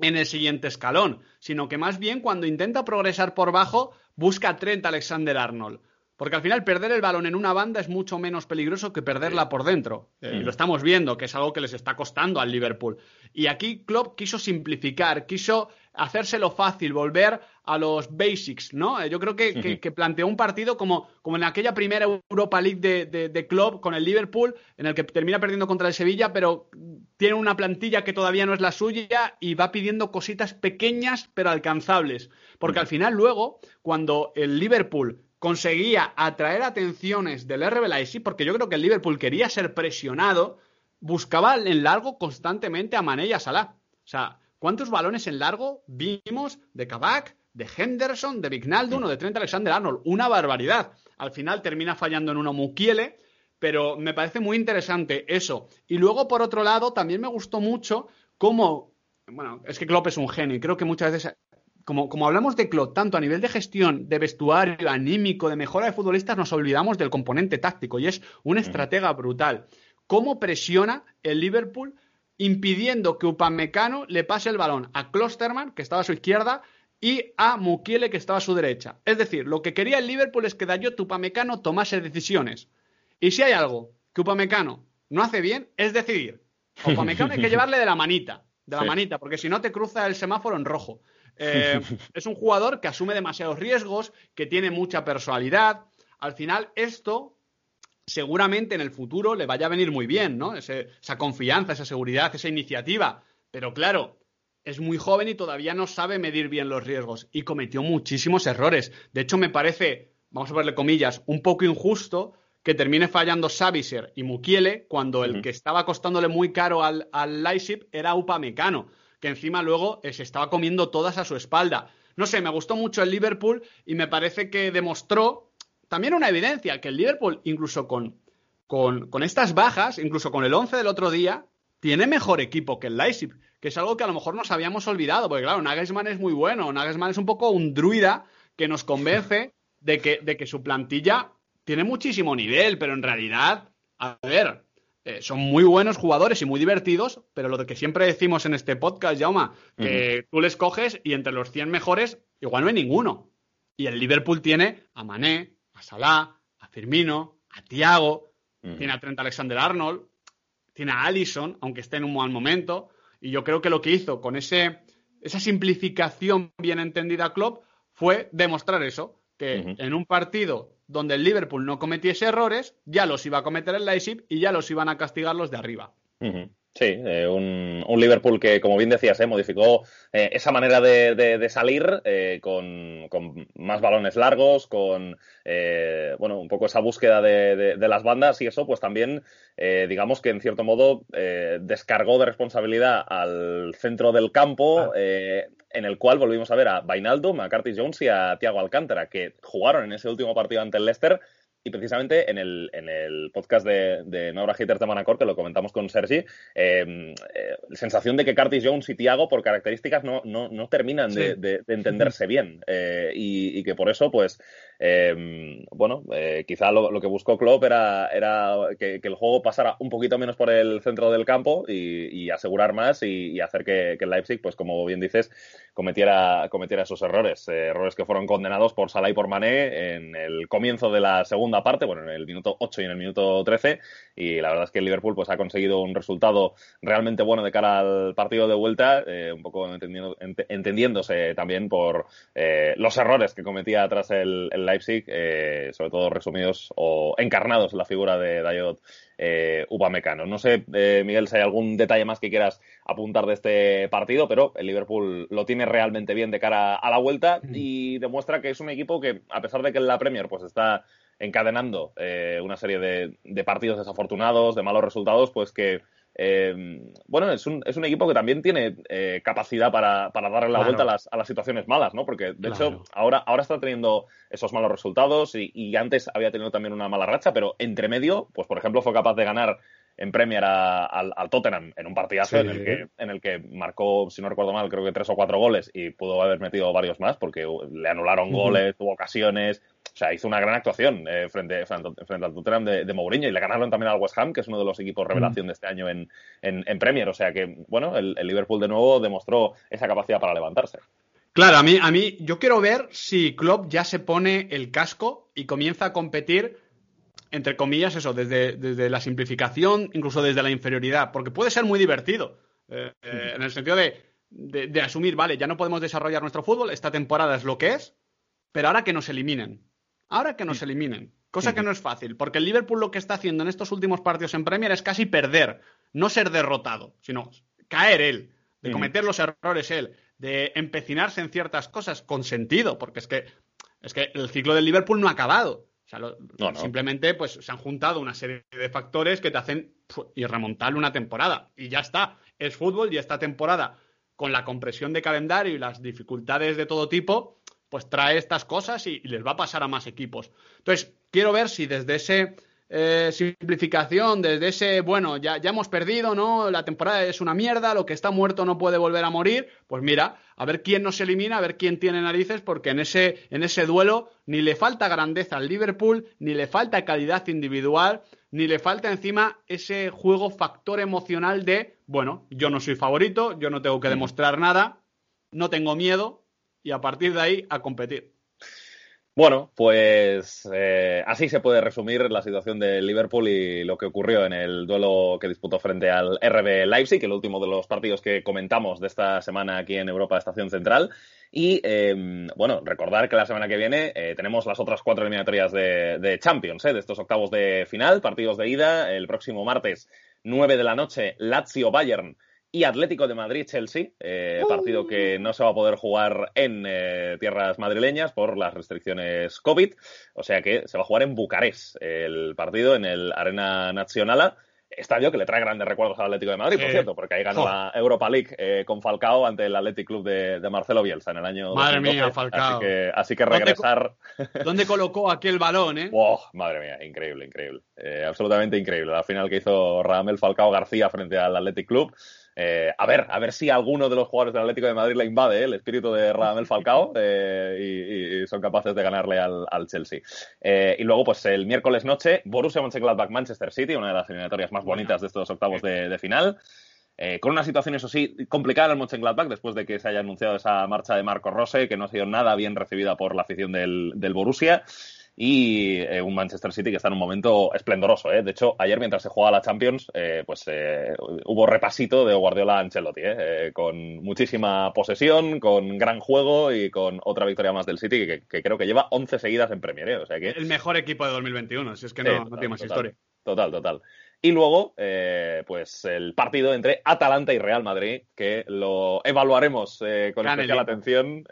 [SPEAKER 3] en el siguiente escalón, sino que más bien cuando intenta progresar por bajo busca a Trent Alexander Arnold. Porque al final perder el balón en una banda es mucho menos peligroso que perderla por dentro. Y eh, lo estamos viendo, que es algo que les está costando al Liverpool. Y aquí Klopp quiso simplificar, quiso hacérselo fácil, volver a los basics, ¿no? Eh, yo creo que, planteó un partido como, como, en aquella primera Europa League de, de, Klopp con el Liverpool, en el que termina perdiendo contra el Sevilla, pero tiene una plantilla que todavía no es la suya y va pidiendo cositas pequeñas pero alcanzables. Porque al final luego, cuando el Liverpool conseguía atraer atenciones del RB Leipzig, porque yo creo que el Liverpool quería ser presionado, buscaba en largo constantemente a Mané y a Salah. O sea, ¿cuántos balones en largo vimos de Kabak, de Henderson, de Vignaldum o de Trent Alexander-Arnold? Una barbaridad. Al final termina fallando en uno Mukiele, pero me parece muy interesante eso. Y luego, por otro lado, también me gustó mucho cómo bueno, es que Klopp es un genio y creo que muchas veces como, hablamos de Klopp, tanto a nivel de gestión, de vestuario, anímico, de mejora de futbolistas, nos olvidamos del componente táctico y es un estratega brutal. ¿Cómo presiona el Liverpool impidiendo que Upamecano le pase el balón a Klosterman, que estaba a su izquierda, y a Mukiele, que estaba a su derecha? Es decir, lo que quería el Liverpool es que Dayot Upamecano tomase decisiones. Y si hay algo que Upamecano no hace bien, es decidir. <laughs> Upamecano hay que llevarle de la manita, de la manita, porque si no te cruza el semáforo en rojo. Eh, <laughs> es un jugador que asume demasiados riesgos, que tiene mucha personalidad. Al final, esto seguramente en el futuro le vaya a venir muy bien, ¿no? esa confianza, esa seguridad, esa iniciativa. Pero claro, es muy joven y todavía no sabe medir bien los riesgos y cometió muchísimos errores. De hecho, me parece, vamos a verle comillas, un poco injusto que termine fallando Saviser y Mukiele cuando el que estaba costándole muy caro al, al Leipzig era Upamecano que encima luego eh, se estaba comiendo todas a su espalda. No sé, me gustó mucho el Liverpool y me parece que demostró también una evidencia, que el Liverpool, incluso con, con, estas bajas, incluso con el 11 del otro día, tiene mejor equipo que el Leipzig, que es algo que a lo mejor nos habíamos olvidado, porque claro, Nagelsmann es muy bueno, Nagelsmann es un poco un druida que nos convence de que, de que su plantilla tiene muchísimo nivel, pero en realidad, a ver, eh, son muy buenos jugadores y muy divertidos, pero lo que siempre decimos en este podcast, Jauma, que tú les coges y entre los 100 mejores igual no hay ninguno. Y el Liverpool tiene a Mané, a Salah, a Firmino, a Thiago, tiene a Trent Alexander-Arnold, tiene a Allison, aunque esté en un mal momento. Y yo creo que lo que hizo con ese, esa simplificación bien entendida Klopp fue demostrar eso, que en un partido donde el Liverpool no cometiese errores, ya los iba a cometer el Leipzig y ya los iban a castigar los de arriba.
[SPEAKER 2] Sí, eh, un, Liverpool que, como bien decías, eh, modificó eh, esa manera de, salir con, más balones largos, con bueno, un poco esa búsqueda de, las bandas y eso, pues también, digamos que en cierto modo descargó de responsabilidad al centro del campo, en el cual volvimos a ver a Bainaldo, a Curtis Jones y a Thiago Alcántara, que jugaron en ese último partido ante el Leicester y precisamente en el, en el podcast de, de Nora Hitters de Manacor, que lo comentamos con Sergi, eh, eh, sensación de que Curtis Jones y Tiago, por características, no, no, no terminan de, de, entenderse <laughs> bien. Eh, y, y, que por eso, pues, eh, bueno, eh, quizá lo, que buscó Klopp era, era que, el juego pasara un poquito menos por el centro del campo y, asegurar más y, hacer que, Leipzig, pues como bien dices, cometiera, cometiera esos errores. Eh, errores que fueron condenados por Salah y por Mané en el comienzo de la segunda parte, bueno, en el minuto 8 y en el minuto 13. Y la verdad es que el Liverpool pues, ha conseguido un resultado realmente bueno de cara al partido de vuelta, eh, un poco entendiendo, ent entendiéndose también por eh, los errores que cometía el, el Leipzig, eh, sobre todo resumidos o encarnados en la figura de Dayot eh, Upamecano. No sé, eh, Miguel, si hay algún detalle más que quieras apuntar de este partido, pero el Liverpool lo tiene realmente bien de cara a la vuelta y demuestra que es un equipo que, a pesar de que en la Premier pues está encadenando eh, una serie de, de partidos desafortunados, de malos resultados, pues que eh, bueno, es un, es un, equipo que también tiene eh, capacidad para, para, darle la claro. vuelta a las, a las, situaciones malas, ¿no? Porque, de claro. hecho, ahora, ahora está teniendo esos malos resultados y, y, antes había tenido también una mala racha, pero entre medio, pues, por ejemplo, fue capaz de ganar en Premier a, al, al, Tottenham en un partidazo sí. en, el que, en el que marcó, si no recuerdo mal, creo que tres o cuatro goles y pudo haber metido varios más porque le anularon uh -huh. goles, tuvo ocasiones. O sea, hizo una gran actuación eh, frente, frente, frente, al Tottenham de, de, Mourinho y le ganaron también al West Ham, que es uno de los equipos revelación uh -huh. de este año en, en, en, Premier. O sea que, bueno, el, el Liverpool de nuevo demostró esa capacidad para levantarse.
[SPEAKER 3] Claro, a mí, a mí, yo quiero ver si Klopp ya se pone el casco y comienza a competir entre comillas, eso, desde, desde, la simplificación, incluso desde la inferioridad, porque puede ser muy divertido, eh, eh, en el sentido de, de, de, asumir, vale, ya no podemos desarrollar nuestro fútbol, esta temporada es lo que es, pero ahora que nos eliminen, ahora que nos eliminen, cosa que no es fácil, porque el Liverpool lo que está haciendo en estos últimos partidos en Premier es casi perder, no ser derrotado, sino caer él, de cometer los errores él, de empecinarse en ciertas cosas con sentido, porque es que, es que el ciclo del Liverpool no ha acabado. O sea, lo, no, no. simplemente pues se han juntado una serie de factores que te hacen irremontable una temporada. Y ya está. Es fútbol y esta temporada, con la compresión de calendario y las dificultades de todo tipo, pues trae estas cosas y, y les va a pasar a más equipos. Entonces, quiero ver si desde ese eh, simplificación, desde ese, bueno, ya, ya hemos perdido, ¿no? La temporada es una mierda, lo que está muerto no puede volver a morir. Pues mira, a ver quién nos elimina, a ver quién tiene narices, porque en ese, en ese duelo ni le falta grandeza al Liverpool, ni le falta calidad individual, ni le falta encima ese juego factor emocional de, bueno, yo no soy favorito, yo no tengo que demostrar nada, no tengo miedo, y a partir de ahí a competir.
[SPEAKER 2] Bueno, pues eh, así se puede resumir la situación de Liverpool y lo que ocurrió en el duelo que disputó frente al RB Leipzig, el último de los partidos que comentamos de esta semana aquí en Europa Estación Central. Y eh, bueno, recordar que la semana que viene eh, tenemos las otras cuatro eliminatorias de, de Champions, eh, de estos octavos de final, partidos de ida, el próximo martes 9 de la noche, Lazio-Bayern y Atlético de Madrid-Chelsea, eh, partido que no se va a poder jugar en eh, tierras madrileñas por las restricciones COVID, o sea que se va a jugar en Bucarest el partido en el Arena Nacional estadio que le trae grandes recuerdos al Atlético de Madrid, por eh, cierto, porque ahí ganó la Europa League con Falcao ante el Athletic Club de, de, Marcelo Bielsa en el año
[SPEAKER 3] Madre
[SPEAKER 2] 2012.
[SPEAKER 3] mía, Falcao.
[SPEAKER 2] Así que, así que regresar...
[SPEAKER 3] ¿Dónde, <laughs> ¿Dónde, colocó aquel balón, eh?
[SPEAKER 2] Oh, madre mía, increíble, increíble. Absolutamente increíble. La final que hizo Ramel Falcao García frente al Athletic Club. Eh, a ver, a ver si alguno de los jugadores del Atlético de Madrid le invade ¿eh? el espíritu de Radamel Falcao <laughs> eh, y, y, son capaces de ganarle al, Chelsea. Eh, y luego, pues el miércoles noche, Borussia Mönchengladbach-Manchester City, una de las eliminatorias más bonitas de estos octavos de, final. Eh, con una situación, eso sí, complicada en el Mönchengladbach después de que se haya anunciado esa marcha de Marco Rose, que no ha sido nada bien recibida por la afición del, del Borussia y eh, un Manchester City que está en un momento esplendoroso. ¿eh? De hecho, ayer mientras se jugaba la Champions, eh, pues eh, hubo repasito de Guardiola Ancelotti, con muchísima posesión, con gran juego y con otra victoria más del City que, creo que lleva 11 seguidas en Premier. O sea que...
[SPEAKER 3] El mejor equipo de 2021, si es que no, tiene más historia.
[SPEAKER 2] Total, total. Y luego, pues el partido entre Atalanta y Real Madrid, que lo evaluaremos con especial atención.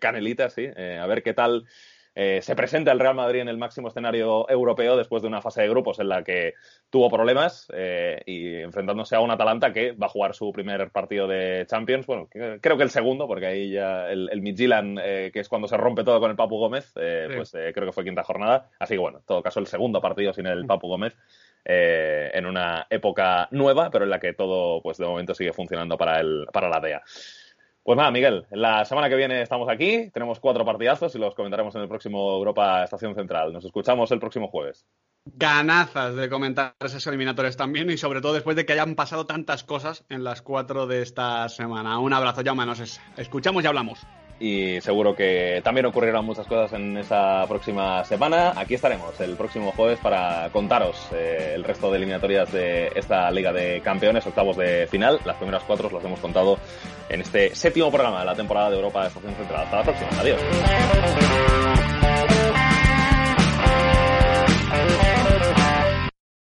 [SPEAKER 2] Canelita, sí. a ver qué tal eh, se presenta el Real Madrid en el máximo escenario europeo después de una fase de grupos en la que tuvo problemas eh, y enfrentándose a un Atalanta que va a jugar su primer partido de Champions. Bueno, creo que el segundo, porque ahí ya el, el Midtjylland, eh, que es cuando se rompe todo con el Papu Gómez, pues creo que fue quinta jornada. Así que bueno, en todo caso, el segundo partido sin el Papu Gómez. en una época nueva, pero en la que todo, pues de momento sigue funcionando para, el, para la DEA. Pues nada, Miguel, la semana que viene estamos aquí, tenemos cuatro partidazos y los comentaremos en el próximo Europa Estación Central. Nos escuchamos el próximo jueves.
[SPEAKER 3] Ganazas de comentar esos eliminatorios también y sobre todo después de que hayan pasado tantas cosas en las cuatro de esta semana. Un abrazo, ya Nos escuchamos y hablamos
[SPEAKER 2] y seguro que también ocurrirán muchas cosas en esa próxima semana. Aquí estaremos el próximo jueves para contaros eh, el resto de eliminatorias de esta Liga de Campeones, octavos de final. Las primeras cuatro los hemos contado en este séptimo programa de la temporada de Europa de Estación Central. Hasta la próxima. Adiós.